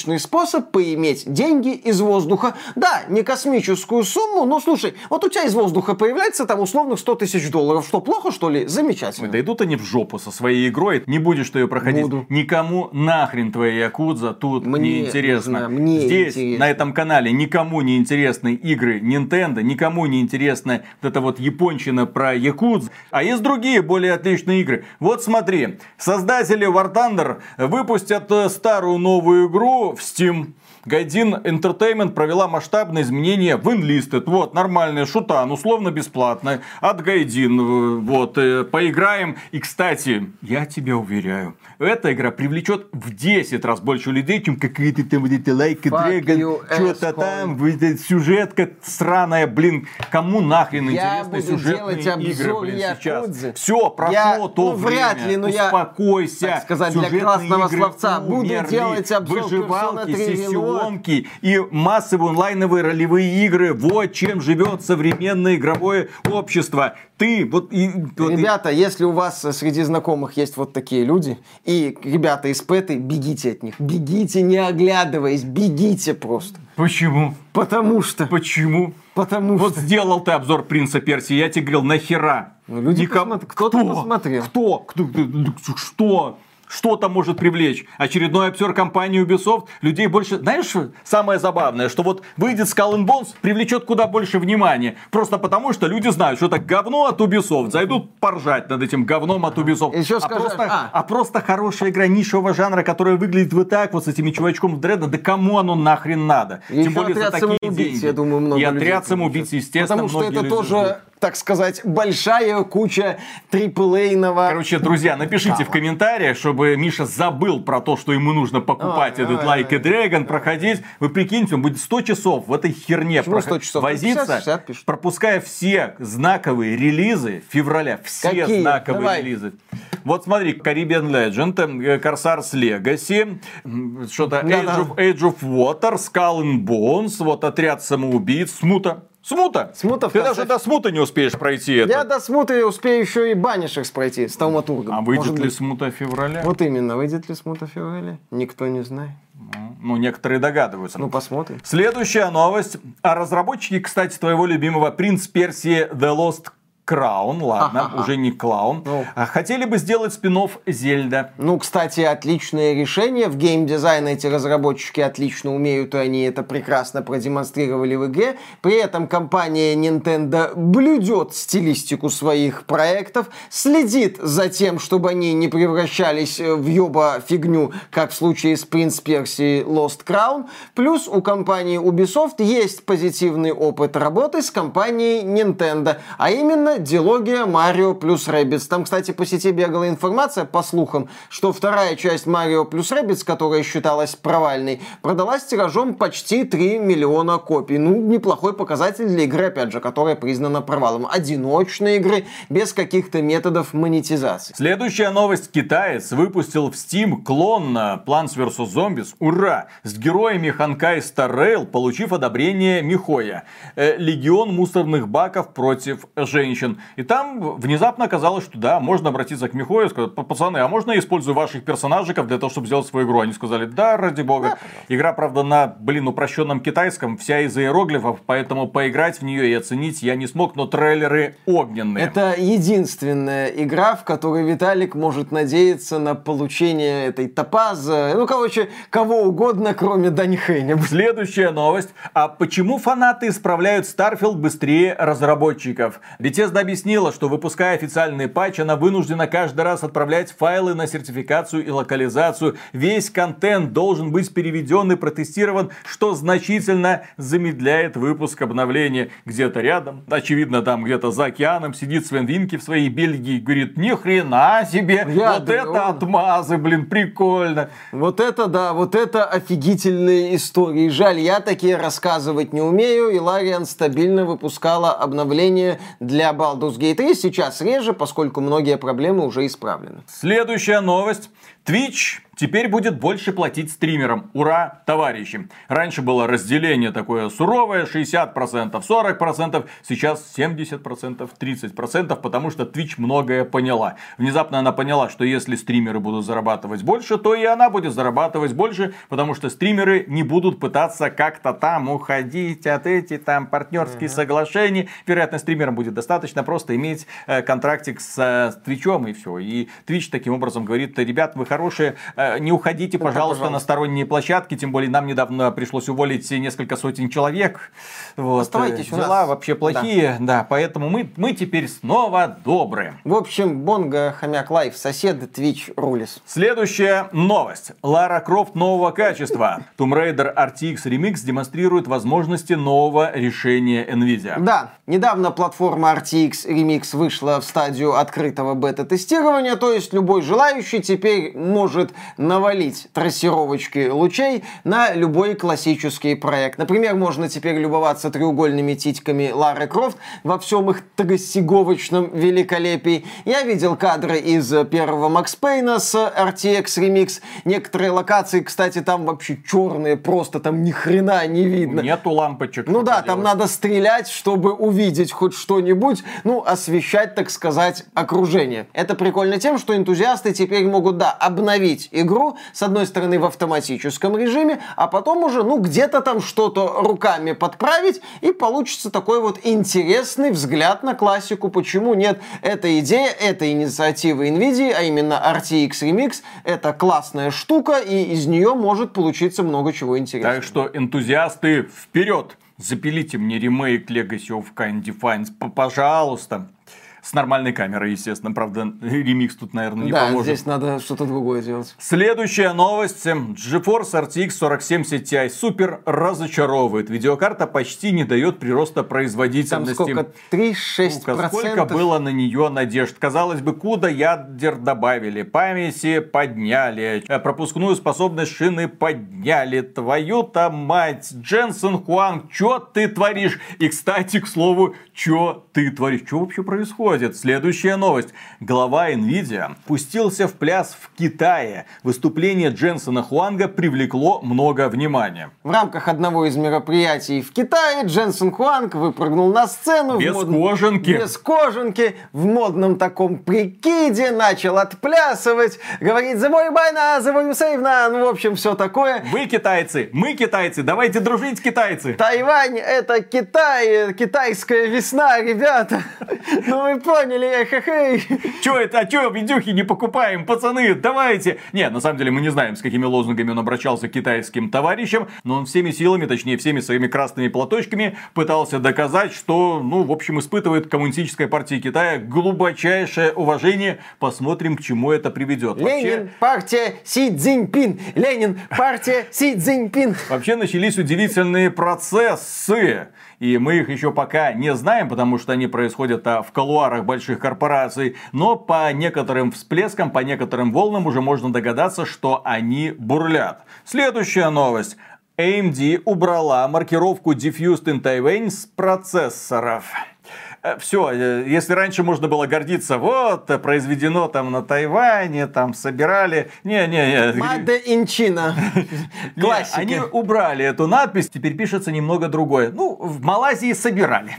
отличный способ поиметь деньги из воздуха. Да, не космическую сумму, но слушай, вот у тебя из воздуха появляется там условных 100 тысяч долларов. Что, плохо что ли? Замечательно. Да идут они в жопу со своей игрой. Не будешь ты ее проходить. Буду. Никому нахрен твоя Якудза тут Мне не интересно. знаю, мне Здесь, интересно. на этом канале, никому не интересны игры Nintendo, никому не интересна вот эта вот япончина про Якудз. А есть другие, более отличные игры. Вот смотри, создатели War Thunder выпустят э, старую новую игру в Steam. Гайдин Entertainment провела масштабные изменения в Enlisted. Вот, нормальный шутан, условно бесплатный. От Гайдин. э, Вот, э, поиграем. И, кстати, я тебя уверяю, эта игра привлечет в 10 раз больше людей, чем какие-то там вот эти лайки, you, что-то там, сюжетка сраная, блин, кому нахрен Я интересны сюжетные игры, блин, сейчас. Якудзы. Все, прошло Я- то ну, вряд время. ли, но я, Успокойся. так сказать, для Сюжетные классного игры словца буду умерли. делать обзор Выживалки, 3 Сессионки и массовые онлайновые ролевые игры. Вот чем живет современное игровое общество. Ты, вот... и- вот и- Ребята, если у вас среди знакомых есть вот такие люди, и ребята из пэты, бегите от них. Бегите, не оглядываясь, бегите просто. Почему? Потому что, Почему? потому Вот что... сделал ты обзор Принца Персии, я тебе говорил, нахера? Ну, люди Никому- посмотр- кто-то Кто? посмотрел. Кто? Кто? Что? Что там может привлечь? Очередной обзор компании Ubisoft? Людей больше... Знаешь, самое забавное, что вот выйдет Skull and Bones, привлечет куда больше внимания. Просто потому, что люди знают, что это говно от Ubisoft. Зайдут поржать над этим говном от Ubisoft. Еще а, скажи- просто, а. а просто хорошая игра нишевого жанра, которая выглядит вот так, вот с этими чувачком в дредда, да кому оно нахрен надо? И Тем более за такие самоубийц, деньги. я думаю, много И отряд самоубийц, естественно, Потому что это люди ждут. Так сказать, большая куча триплейного... Короче, друзья, напишите в комментариях, чтобы Миша забыл про то, что ему нужно покупать Ой, этот ой, Like a ой. Dragon, проходить. Вы прикиньте, он будет 100 часов в этой херне проход- 100 часов? возиться, 50, 60 пишут. пропуская все знаковые релизы февраля. Все Какие? знаковые Давай. релизы. Вот смотри, Caribbean Legend, э, Corsairs Legacy, м, что-то Age, Да-да. of, Age of Water, Skull and Bones, вот отряд самоубийц, Смута. Смута! Смута Ты даже до смута не успеешь пройти это. Я до смуты успею еще и банишек пройти с Тауматургом. А выйдет Может ли быть. смута в феврале? Вот именно, выйдет ли смута в феврале? Никто не знает. Ну, некоторые догадываются. Ну, посмотрим. Следующая новость. А разработчики, кстати, твоего любимого «Принц Персии The Lost Crown», ладно, Ага. уже не клаун, Ну. а хотели бы сделать спин Зельда. Ну, кстати, отличное решение. В геймдизайн эти разработчики отлично умеют, и они это прекрасно продемонстрировали в игре. При этом компания Nintendo блюдет стилистику своих проектов, следит за тем, чтобы они не превращались в ёба фигню, как в случае с Принц Персии Lost Crown. Плюс у компании Ubisoft есть позитивный опыт работы с компанией Nintendo, а именно дилогия Марио плюс Rabbids. Там, кстати, по сети бегала информация, по слухам, что вторая часть Марио плюс Rabbids, которая считалась провальной, продалась тиражом почти 3 миллиона копий. Ну, неплохой показатель для игры, опять же, которая признана провалом. Одиночной игры, без каких-то методов монетизации. Следующая новость. Китаец выпустил в Steam клон на Plants vs. Zombies. Ура! С героями Ханкай Rail, получив одобрение Михоя. Э, Легион мусорных баков против женщин. И там внезапно оказалось, что да, можно обратиться к Михою и сказать, пацаны, а можно я использую ваших персонажиков для того, чтобы сделать свою игру? Они сказали, да, ради бога. Игра, правда, на, блин, упрощенном китайском, вся из иероглифов, поэтому поиграть в нее и оценить я не смог, но трейлеры огненные. Это единственная игра, в которой Виталик может надеяться на получение этой топаза. Ну, короче, кого угодно, кроме Дани Хэня. Следующая новость. А почему фанаты исправляют Starfield быстрее разработчиков? Bethesda Bethesda объяснила, что выпуская официальный патч, она вынуждена каждый раз отправлять файлы на сертификацию и локализацию. Весь контент должен быть переведен и протестирован, что значительно замедляет выпуск обновления. Где-то рядом, очевидно, там где-то за океаном сидит Свен Винки в своей Бельгии и говорит, ни хрена себе, Я вот это он... отмазы, блин, прикольно. Вот это да, вот это офигительные истории. Жаль, я такие рассказывать не умею, и Лариан стабильно выпускала обновление для Baldur's Gate 3. Сейчас реже, поскольку многие проблемы уже исправлены. Следующая новость. Twitch теперь будет больше платить стримерам. Ура, товарищи! Раньше было разделение такое суровое, 60%, 40%, сейчас 70%, 30%, потому что Twitch многое поняла. Внезапно она поняла, что если стримеры будут зарабатывать больше, то и она будет зарабатывать больше, потому что стримеры не будут пытаться как-то там уходить от этих там партнерских mm-hmm. соглашений. Вероятно, стримерам будет достаточно просто иметь э, контрактик с э, Twitch ом и все. И Twitch таким образом говорит, ребят, вы хорошие, э, не уходите, пожалуйста, пожалуйста, на сторонние площадки, тем более нам недавно пришлось уволить несколько сотен человек. Вот. Оставайтесь Дела у нас. вообще плохие, да. да, поэтому мы, мы теперь снова добрые. В общем, Bonga, Хомяк Live, соседы, Twitch, rules. Следующая новость. Лара Крофт нового качества. Tomb Raider RTX Remix демонстрирует возможности нового решения NVIDIA. Да, недавно платформа RTX Remix вышла в стадию открытого бета-тестирования, то есть любой желающий теперь может навалить трассировочки лучей на любой классический проект. Например, можно теперь любоваться треугольными титьками Лары Крофт во всем их трассиговочном великолепии. Я видел кадры из первого Макс Пейна с RTX Remix. Некоторые локации, кстати, там вообще черные, просто там ни хрена не видно. Нету лампочек. Ну да, там надо стрелять, чтобы увидеть хоть что-нибудь, ну, освещать, так сказать, окружение. Это прикольно тем, что энтузиасты теперь могут, да, обновить игру игру, с одной стороны, в автоматическом режиме, а потом уже, ну, где-то там что-то руками подправить, и получится такой вот интересный взгляд на классику. Почему нет? Эта идея, эта инициатива NVIDIA, а именно RTX Remix, это классная штука, и из нее может получиться много чего интересного. Так что, энтузиасты, вперед! Запилите мне ремейк Legacy of Kind Defiance, пожалуйста. С нормальной камерой, естественно. Правда, ремикс тут, наверное, не да, поможет. здесь надо что-то другое делать. Следующая новость. GeForce RTX 4070 Ti Super разочаровывает. Видеокарта почти не дает прироста производительности. Там сколько? 3-6%? Сколько было на нее надежд? Казалось бы, куда ядер добавили? Памяти подняли. Э, пропускную способность шины подняли. Твою-то мать. Дженсен Хуанг, что ты творишь? И, кстати, к слову, что ты творишь? Что вообще происходит? Происходит. Следующая новость. Глава Nvidia пустился в пляс в Китае. Выступление Дженсона Хуанга привлекло много внимания. В рамках одного из мероприятий в Китае Дженсен Хуанг выпрыгнул на сцену. Без мод... кожанки. Без кожанки. В модном таком прикиде начал отплясывать. Говорит, the boy байна, the boy сейвна. Ну, в общем, все такое. Вы китайцы, мы китайцы, давайте дружить, китайцы. Тайвань это Китай, китайская весна, ребята. Ну, вы поняли, эхе Че это, а че видюхи не покупаем, пацаны, давайте. Не, на самом деле мы не знаем, с какими лозунгами он обращался к китайским товарищам, но он всеми силами, точнее всеми своими красными платочками пытался доказать, что, ну, в общем, испытывает коммунистическая партия Китая глубочайшее уважение. Посмотрим, к чему это приведет. Ленин, Вообще... партия Си Цзиньпин. Ленин, партия Си Цзиньпин. Вообще начались удивительные процессы. И мы их еще пока не знаем, потому что они происходят а, в колуарах больших корпораций. Но по некоторым всплескам, по некоторым волнам уже можно догадаться, что они бурлят. Следующая новость. AMD убрала маркировку Diffused in Taiwan с процессоров. Э, все, э, если раньше можно было гордиться, вот, э, произведено там на Тайване, там собирали. Не-не-не. Made in China. Классика. Они убрали эту надпись, теперь пишется немного другое. Ну, в Малайзии собирали.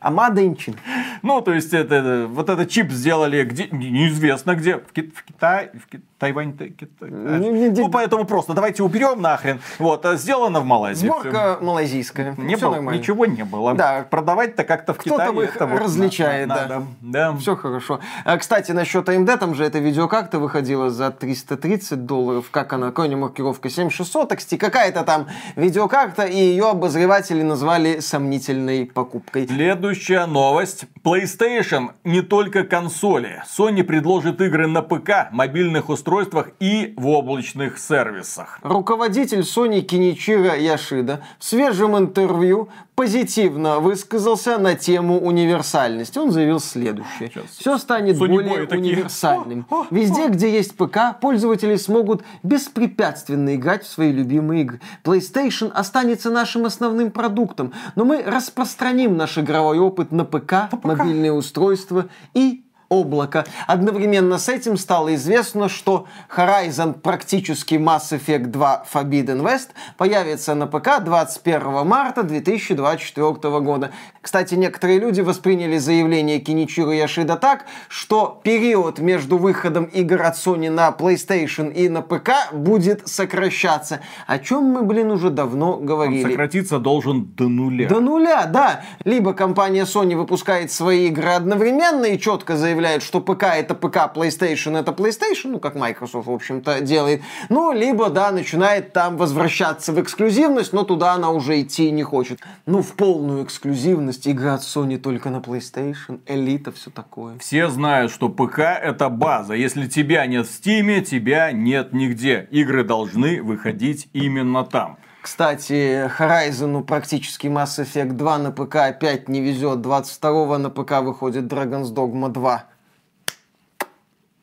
А Инчин. Ну, то есть, это, вот этот чип сделали где, неизвестно где, в, Ки- в Китае, в Ки- Тайвань, Китай. Не, ну, поэтому просто давайте уберем нахрен. Вот, а сделано в Малайзии. Сборка малайзийская. Не было, нормально. ничего не было. Да. Продавать-то как-то в Кто-то Китае. Кто-то их различает, да. Надо. да. Все хорошо. А, кстати, насчет AMD, там же эта видеокарта выходила за 330 долларов. Как она? Какая маркировка? 7600 XT. Какая-то там видеокарта, и ее обозреватели назвали сомнительной покупкой. Следующий Следующая новость. PlayStation не только консоли. Sony предложит игры на ПК, мобильных устройствах и в облачных сервисах. Руководитель Sony Киничиро Яшида в свежем интервью позитивно высказался на тему универсальности. Он заявил следующее. Сейчас. Все станет Sony более универсальным. Везде, где есть ПК, пользователи смогут беспрепятственно играть в свои любимые игры. PlayStation останется нашим основным продуктом, но мы распространим наш игровой опыт на ПК, на ПК. мобильные устройства и облака. Одновременно с этим стало известно, что Horizon практически Mass Effect 2 Forbidden West появится на ПК 21 марта 2024 года. Кстати, некоторые люди восприняли заявление Киничиро Яшида так, что период между выходом игр от Sony на PlayStation и на ПК будет сокращаться. О чем мы, блин, уже давно говорили. Он сократиться должен до нуля. До нуля, да. Либо компания Sony выпускает свои игры одновременно и четко заявляет, заявляет, что ПК это ПК, PlayStation это PlayStation, ну, как Microsoft, в общем-то, делает. Ну, либо, да, начинает там возвращаться в эксклюзивность, но туда она уже идти не хочет. Ну, в полную эксклюзивность игра от Sony только на PlayStation, элита, все такое. Все знают, что ПК это база. Если тебя нет в Steam, тебя нет нигде. Игры должны выходить именно там. Кстати, Horizon практически Mass Effect 2 на ПК опять не везет. 22 на ПК выходит Dragon's Dogma 2.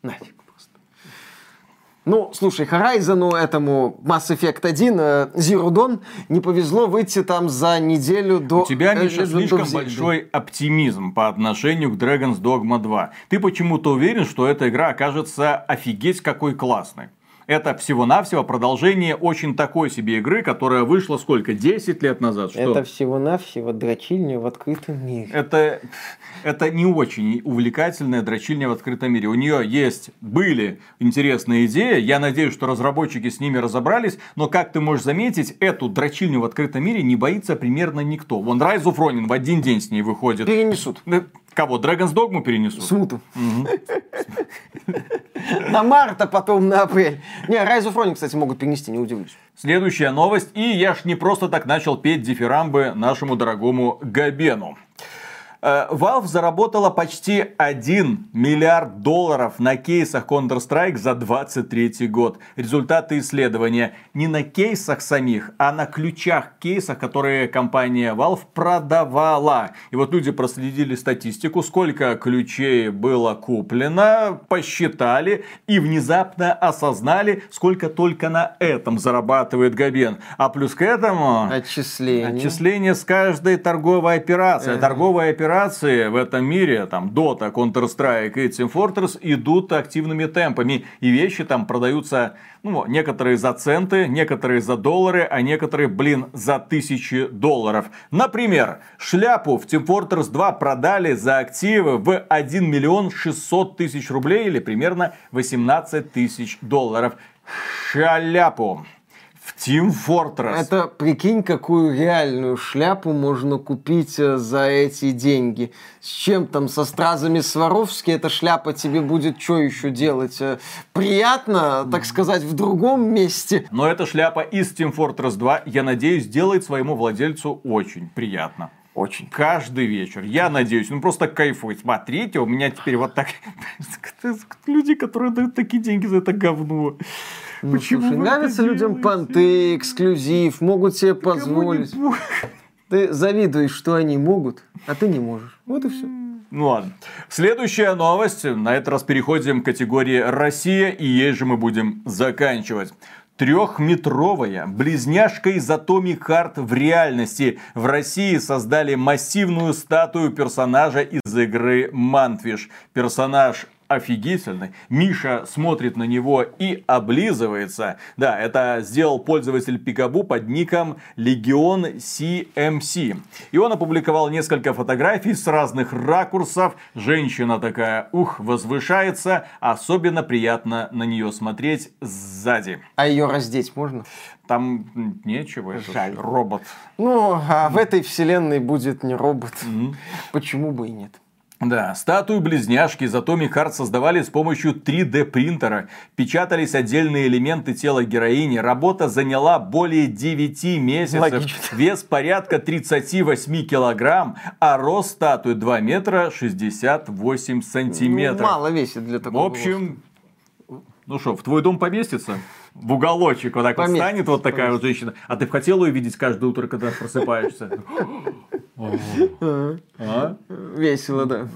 Нафиг просто. Ну, слушай, Horizon этому Mass Effect 1 э, Zero Dawn не повезло выйти там за неделю до... У тебя, Миша, слишком большой оптимизм по отношению к Dragon's Dogma 2. Ты почему-то уверен, что эта игра окажется офигеть какой классной. Это всего-навсего продолжение очень такой себе игры, которая вышла сколько? 10 лет назад? Что? Это всего-навсего дрочильня в открытом мире. Это, это не очень увлекательная дрочильня в открытом мире. У нее есть, были интересные идеи. Я надеюсь, что разработчики с ними разобрались. Но, как ты можешь заметить, эту дрочильню в открытом мире не боится примерно никто. Вон Rise of Ronin в один день с ней выходит. Перенесут. Кого? Dragon's Dogma перенесут? Смуту. На март, а потом на апрель. Не, Rise of Ronin, кстати, могут перенести, не удивлюсь. Следующая новость. И я ж не просто так начал петь дифирамбы нашему дорогому Габену. Э, Valve заработала почти 1 миллиард долларов на кейсах Counter-Strike за 23 год. Результаты исследования не на кейсах самих, а на ключах кейсах, которые компания Valve продавала. И вот люди проследили статистику, сколько ключей было куплено, посчитали и внезапно осознали, сколько только на этом зарабатывает Габен. А плюс к этому... Отчисление. Отчисление с каждой торговой операции. Торговая операция операции в этом мире, там, Dota, Counter-Strike и Team Fortress идут активными темпами. И вещи там продаются, ну, некоторые за центы, некоторые за доллары, а некоторые, блин, за тысячи долларов. Например, шляпу в Team Fortress 2 продали за активы в 1 миллион 600 тысяч рублей или примерно 18 тысяч долларов. Шляпу. Team Fortress. Это, прикинь, какую реальную шляпу можно купить э, за эти деньги. С чем там, со стразами Сваровски эта шляпа тебе будет что еще делать? Э, приятно, так сказать, в другом месте. Но эта шляпа из Team Fortress 2, я надеюсь, делает своему владельцу очень приятно. Очень. Каждый вечер. Я надеюсь, он просто кайфует. Смотрите, у меня теперь вот так... Люди, которые дают такие деньги за это говно. Ну, Почему слушай, нравятся людям понты, эксклюзив, могут себе позволить. Ты завидуешь, что они могут, а ты не можешь. Вот и все. Ну ладно. Следующая новость. На этот раз переходим к категории Россия, и ей же мы будем заканчивать. Трехметровая близняшка из Atomic Heart в реальности. В России создали массивную статую персонажа из игры Мантвиш. Персонаж офигительный. Миша смотрит на него и облизывается. Да, это сделал пользователь Пикабу под ником Легион CMC. И он опубликовал несколько фотографий с разных ракурсов. Женщина такая, ух, возвышается. Особенно приятно на нее смотреть сзади. А ее раздеть можно? Там нечего, Жаль. робот. Ну, а в этой вселенной будет не робот. Mm-hmm. Почему бы и нет? Да, статую близняшки из Atomic Heart создавали с помощью 3D принтера. Печатались отдельные элементы тела героини. Работа заняла более 9 месяцев. Логично. Вес порядка 38 килограмм, а рост статуи 2 метра 68 сантиметров. Ну, мало весит для В такого. общем, ну что, в твой дом поместится? В уголочек вот так вот Поместится, станет вот такая вот женщина. А ты бы хотела ее видеть каждое утро, когда просыпаешься? А? Весело, да.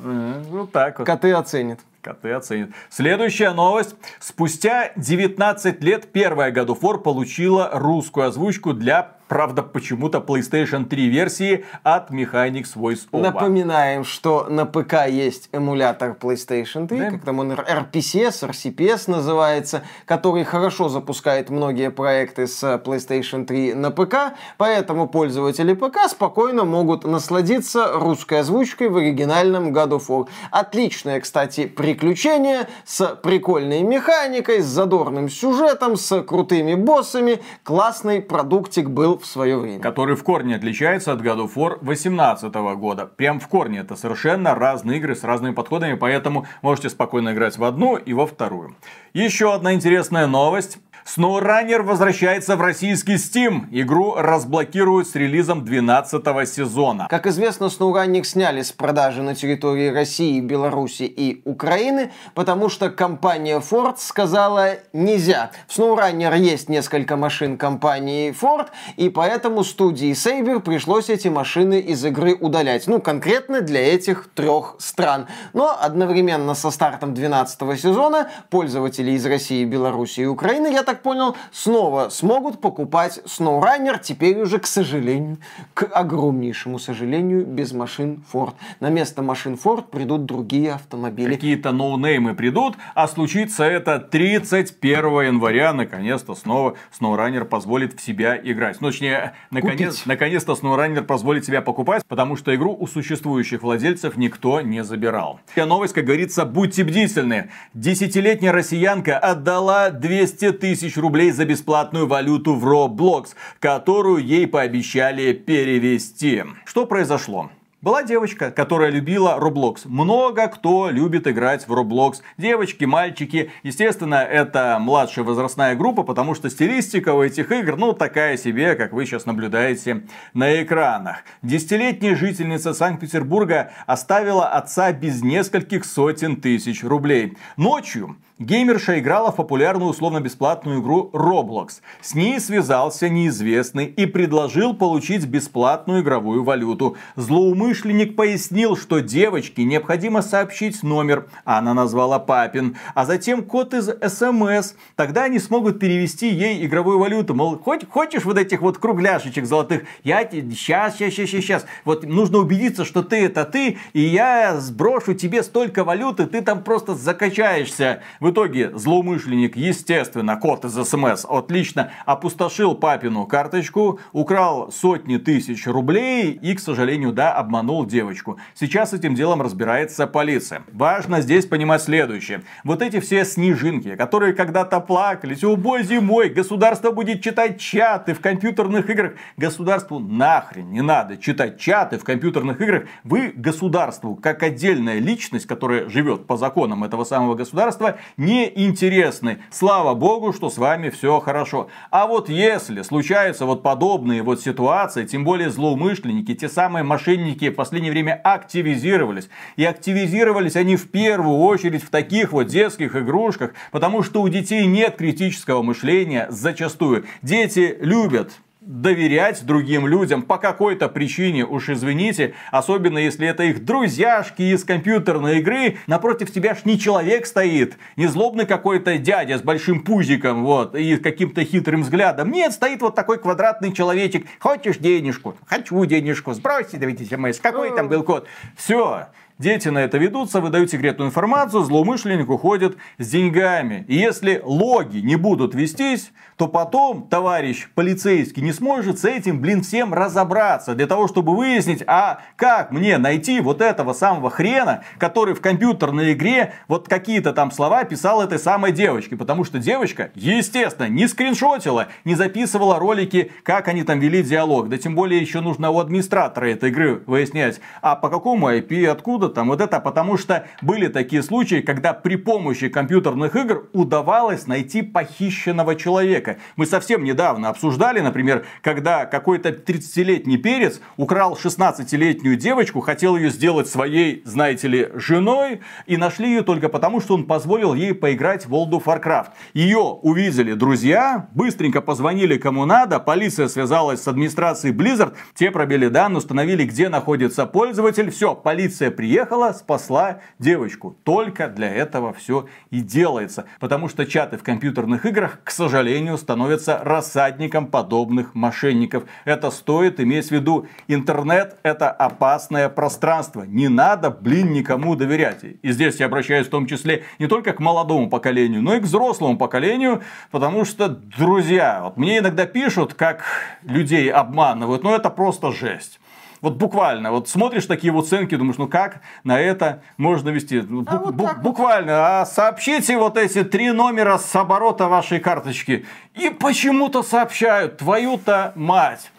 Вот так вот. Коты оценят. Коты оценят. Следующая новость. Спустя 19 лет первая God of War получила русскую озвучку для, правда, почему-то PlayStation 3 версии от Mechanics Voice Over. Напоминаем, что на ПК есть эмулятор PlayStation 3, Да. как там он RPCS, RCPS называется, который хорошо запускает многие проекты с PlayStation 3 на ПК, поэтому пользователи ПК спокойно могут насладиться русской озвучкой в оригинальном God of War. Отличное, кстати, приключение с прикольной механикой, с задорным сюжетом, с крутыми боссами. Классный продуктик был в свое время. который в корне отличается от God of War 2018 года. Прям в корне. Это совершенно разные игры с разными подходами, поэтому можете спокойно играть в одну и во вторую. Еще одна интересная новость. SnowRunner возвращается в российский Steam. Игру разблокируют с релизом 12 сезона. Как известно, SnowRunner сняли с продажи на территории России, Беларуси и Украины, потому что компания Ford сказала нельзя. В SnowRunner есть несколько машин компании Ford, и поэтому студии Saber пришлось эти машины из игры удалять. Ну, конкретно для этих трех стран. Но одновременно со стартом 12 сезона пользователи из России, Беларуси и Украины, я так понял, снова смогут покупать SnowRunner, теперь уже, к сожалению, к огромнейшему сожалению, без машин Ford. На место машин Ford придут другие автомобили. Какие-то ноунеймы придут, а случится это 31 января. Наконец-то снова SnowRunner позволит в себя играть. Ну, точнее, наконец, наконец-то SnowRunner позволит себя покупать, потому что игру у существующих владельцев никто не забирал. И новость, как говорится, будьте бдительны. Десятилетняя россиянка отдала 200 тысяч рублей за бесплатную валюту в Roblox, которую ей пообещали перевести. Что произошло? Была девочка, которая любила Roblox. Много кто любит играть в Roblox. Девочки, мальчики. Естественно, это младшая возрастная группа, потому что стилистика у этих игр, ну, такая себе, как вы сейчас наблюдаете на экранах. Десятилетняя жительница Санкт-Петербурга оставила отца без нескольких сотен тысяч рублей. Ночью Геймерша играла в популярную условно-бесплатную игру Roblox. С ней связался неизвестный и предложил получить бесплатную игровую валюту. Злоумышленник пояснил, что девочке необходимо сообщить номер, а она назвала папин, а затем код из СМС. Тогда они смогут перевести ей игровую валюту. Мол, хоть, хочешь вот этих вот кругляшечек золотых? Я сейчас, сейчас, сейчас, сейчас. Вот нужно убедиться, что ты это ты, и я сброшу тебе столько валюты, ты там просто закачаешься. В итоге злоумышленник, естественно, код из СМС отлично опустошил папину карточку, украл сотни тысяч рублей и, к сожалению, да, обманул девочку. Сейчас этим делом разбирается полиция. Важно здесь понимать следующее. Вот эти все снежинки, которые когда-то плакались, о боже мой, государство будет читать чаты в компьютерных играх. Государству нахрен не надо читать чаты в компьютерных играх. Вы государству, как отдельная личность, которая живет по законам этого самого государства, не интересны. Слава богу, что с вами все хорошо. А вот если случаются вот подобные вот ситуации, тем более злоумышленники, те самые мошенники в последнее время активизировались. И активизировались они в первую очередь в таких вот детских игрушках, потому что у детей нет критического мышления зачастую. Дети любят доверять другим людям по какой-то причине, уж извините, особенно если это их друзьяшки из компьютерной игры, напротив тебя ж не человек стоит, не злобный какой-то дядя с большим пузиком, вот, и каким-то хитрым взглядом. Нет, стоит вот такой квадратный человечек. Хочешь денежку? Хочу денежку. Сбросьте, давайте смс. Какой там был код? Все. Дети на это ведутся, выдают секретную информацию, злоумышленник уходит с деньгами. И если логи не будут вестись, то потом товарищ полицейский не сможет с этим, блин, всем разобраться. Для того, чтобы выяснить, а как мне найти вот этого самого хрена, который в компьютерной игре вот какие-то там слова писал этой самой девочке. Потому что девочка, естественно, не скриншотила, не записывала ролики, как они там вели диалог. Да тем более еще нужно у администратора этой игры выяснять, а по какому IP, откуда будут там вот это, потому что были такие случаи, когда при помощи компьютерных игр удавалось найти похищенного человека. Мы совсем недавно обсуждали, например, когда какой-то 30-летний перец украл 16-летнюю девочку, хотел ее сделать своей, знаете ли, женой, и нашли ее только потому, что он позволил ей поиграть в World of Warcraft. Ее увидели друзья, быстренько позвонили кому надо, полиция связалась с администрацией Blizzard, те пробили данные, установили, где находится пользователь, все, полиция приехала, спасла девочку. Только для этого все и делается. Потому что чаты в компьютерных играх, к сожалению, становятся рассадником подобных мошенников. Это стоит иметь в виду. Интернет это опасное пространство. Не надо, блин, никому доверять. И здесь я обращаюсь в том числе не только к молодому поколению, но и к взрослому поколению, потому что, друзья, вот мне иногда пишут, как людей обманывают, но это просто жесть. Вот буквально, вот смотришь такие вот оценки, думаешь, ну как на это можно вести? Ну, а вот бу- буквально, а сообщите вот эти три номера с оборота вашей карточки. И почему-то сообщают, твою-то мать.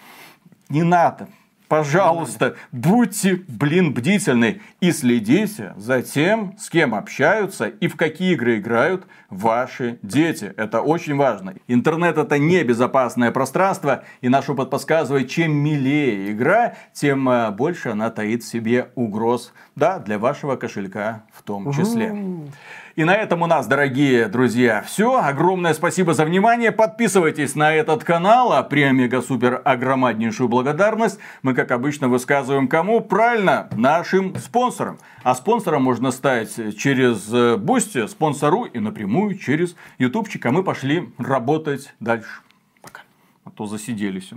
Не надо. Пожалуйста, будьте, блин, бдительны и следите за тем, с кем общаются и в какие игры играют ваши дети. Это очень важно. Интернет это не безопасное пространство, и наш опыт подсказывает, чем милее игра, тем э, больше она таит в себе угроз, да, для вашего кошелька в том числе. И на этом у нас, дорогие друзья, все. Огромное спасибо за внимание. Подписывайтесь на этот канал. А преомега-супер огромнейшую благодарность мы, как обычно, высказываем кому? Правильно, нашим спонсорам. А спонсором можно стать через Boosty, Sponsr и напрямую через ютубчик. А мы пошли работать дальше. Пока. А то засиделись.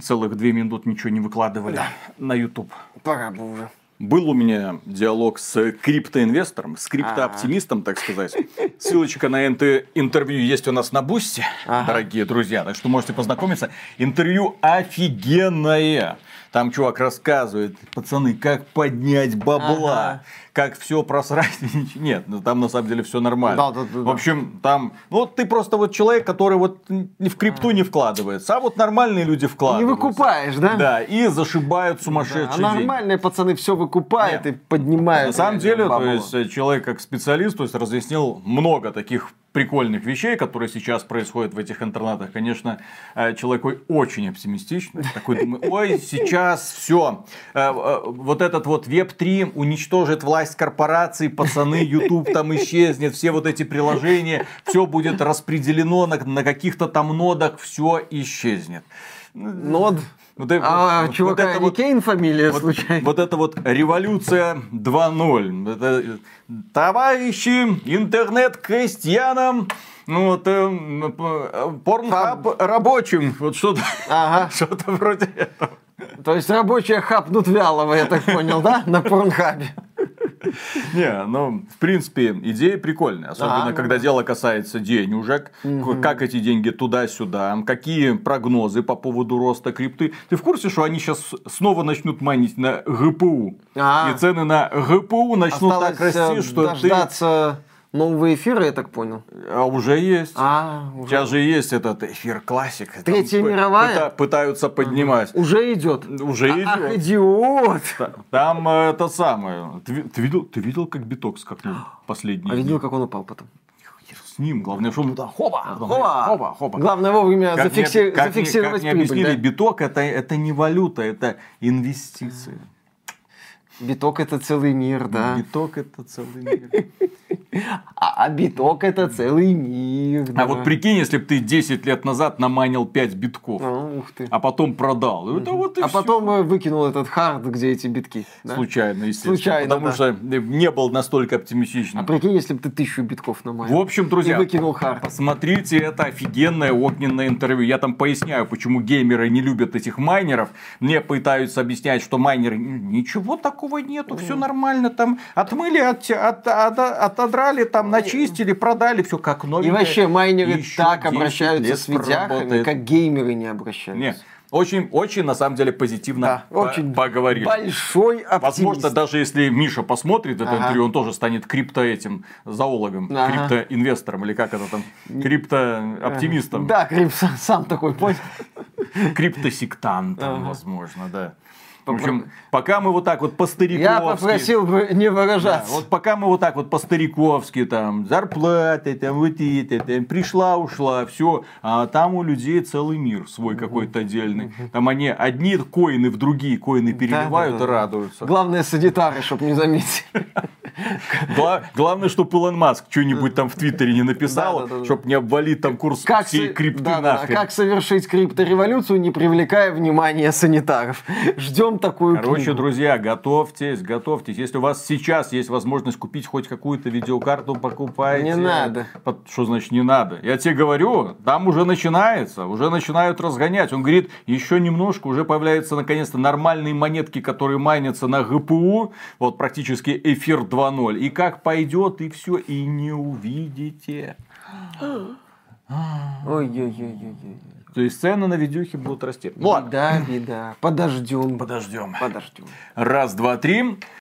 Целых две минуты ничего не выкладывали да. на YouTube. Пора бы уже. Был у меня диалог с криптоинвестором, с криптооптимистом, так сказать. Ссылочка на это интервью есть у нас на Бусте, дорогие друзья, так что можете познакомиться. Интервью офигенное. Там чувак рассказывает, пацаны, как поднять бабла, ага. Как все просрать. Нет, ну там на самом деле все нормально. Да, да, да, в общем, там, ну, вот ты просто вот человек, который вот ни в крипту не вкладывается, а вот нормальные люди вкладываются. Не выкупаешь, да? Да, и зашибают сумасшедшие да, а нормальные пацаны все выкупают Нет. и поднимают. На самом деле, бабло. то есть человек как специалист, то есть разъяснил много таких прикольных вещей, которые сейчас происходят в этих интернетах. Конечно, э, человек очень оптимистичный. Такой думает, ой, сейчас все. Э, э, вот этот вот Web3 уничтожит власть корпораций, пацаны, YouTube там исчезнет, все вот эти приложения, все будет распределено на, на каких-то там нодах, все исчезнет. Нод? Вот, а вот, чувака вот это вот, Кейн фамилия вот, случайно? Вот это вот революция 2.0. Это, товарищи, интернет-крестьянам, ну вот э, порнхаб рабочим. Вот что-то ага. что вроде этого. То есть рабочие хапнут вялого, я так понял, да? На порнхабе. Не, ну, в принципе, идея прикольная. Особенно, когда дело касается денежек. Как эти деньги туда-сюда. Какие прогнозы по поводу роста крипты. Ты в курсе, что они сейчас снова начнут майнить на ГПУ? И цены на ГПУ начнут так расти, что ты новые эфиры, я так понял. А уже есть. А, уже. Сейчас же есть этот эфир классик. Третья Там мировая? Пытаются поднимать. Ага. Уже идет. Уже а, идет. Ах, идиот. Там э, это самое. Ты, ты, видел, ты видел, как биток скакнул последний? А видел, как он упал потом? с ним. Главное, что он да, хоба, хоба, хоба, хоба. Главное вовремя как зафикси... мне, как зафиксировать мне, как прибыль. Мне объяснили, да? биток это, это не валюта, это инвестиции. Биток это целый мир, да. Биток это целый мир. А, а биток это целый мир. Да. А вот прикинь, если бы ты 10 лет назад намайнил 5 битков, а, а потом продал. А потом э, выкинул этот хард, где эти битки. Случайно, естественно. Случайно, Потому что не был настолько оптимистичным. А прикинь, если бы ты тысячу битков наманил. В общем, друзья, выкинул хард. посмотрите это офигенное огненное интервью. Я там поясняю, почему геймеры не любят этих майнеров. Мне пытаются объяснять, что майнеры ничего такого нету, все нормально, там отмыли, от, от, от, отодрали там начистили, продали, все как новенькое. И вообще майнеры так обращаются с видяхами, как геймеры не обращаются. Нет. Очень, очень, на самом деле, позитивно да, по очень поговорили. Большой оптимист. Возможно, даже если Миша посмотрит это ага. интервью, он тоже станет крипто этим зоологом, ага. криптоинвестором, или как это там, криптооптимистом. Да, крип, сам такой понял. Криптосектантом, возможно, да. В общем, пока мы вот так вот по-стариковски... Я попросил бы не выражаться. Да, вот пока мы вот так вот по-стариковски, там, зарплаты, там, вот это, там, пришла, ушла, все, а там у людей целый мир свой какой-то отдельный. Там они одни коины в другие коины переливают и радуются. Главное, санитары, чтобы не заметили. Главное, чтобы Илон Маск что-нибудь там в Твиттере не написал, чтобы не обвалить там курс всей крипты нахрен. Как совершить криптореволюцию, не привлекая внимания санитаров. Ждем такую Короче, друзья, готовьтесь, готовьтесь. Если у вас сейчас есть возможность купить хоть какую-то видеокарту, покупайте. Не надо. Что значит не надо? Я тебе говорю, там уже начинается, уже начинают разгонять. Он говорит, еще немножко, уже появляются наконец-то нормальные монетки, которые майнятся на ГПУ. Вот практически эфир 2.0. И как пойдет, и все, и не увидите. Ой-ой-ой-ой. То есть цены на видюхи будут расти. Вот. Да, беда. Подождем. Подождем. Подождем. Раз, два, три.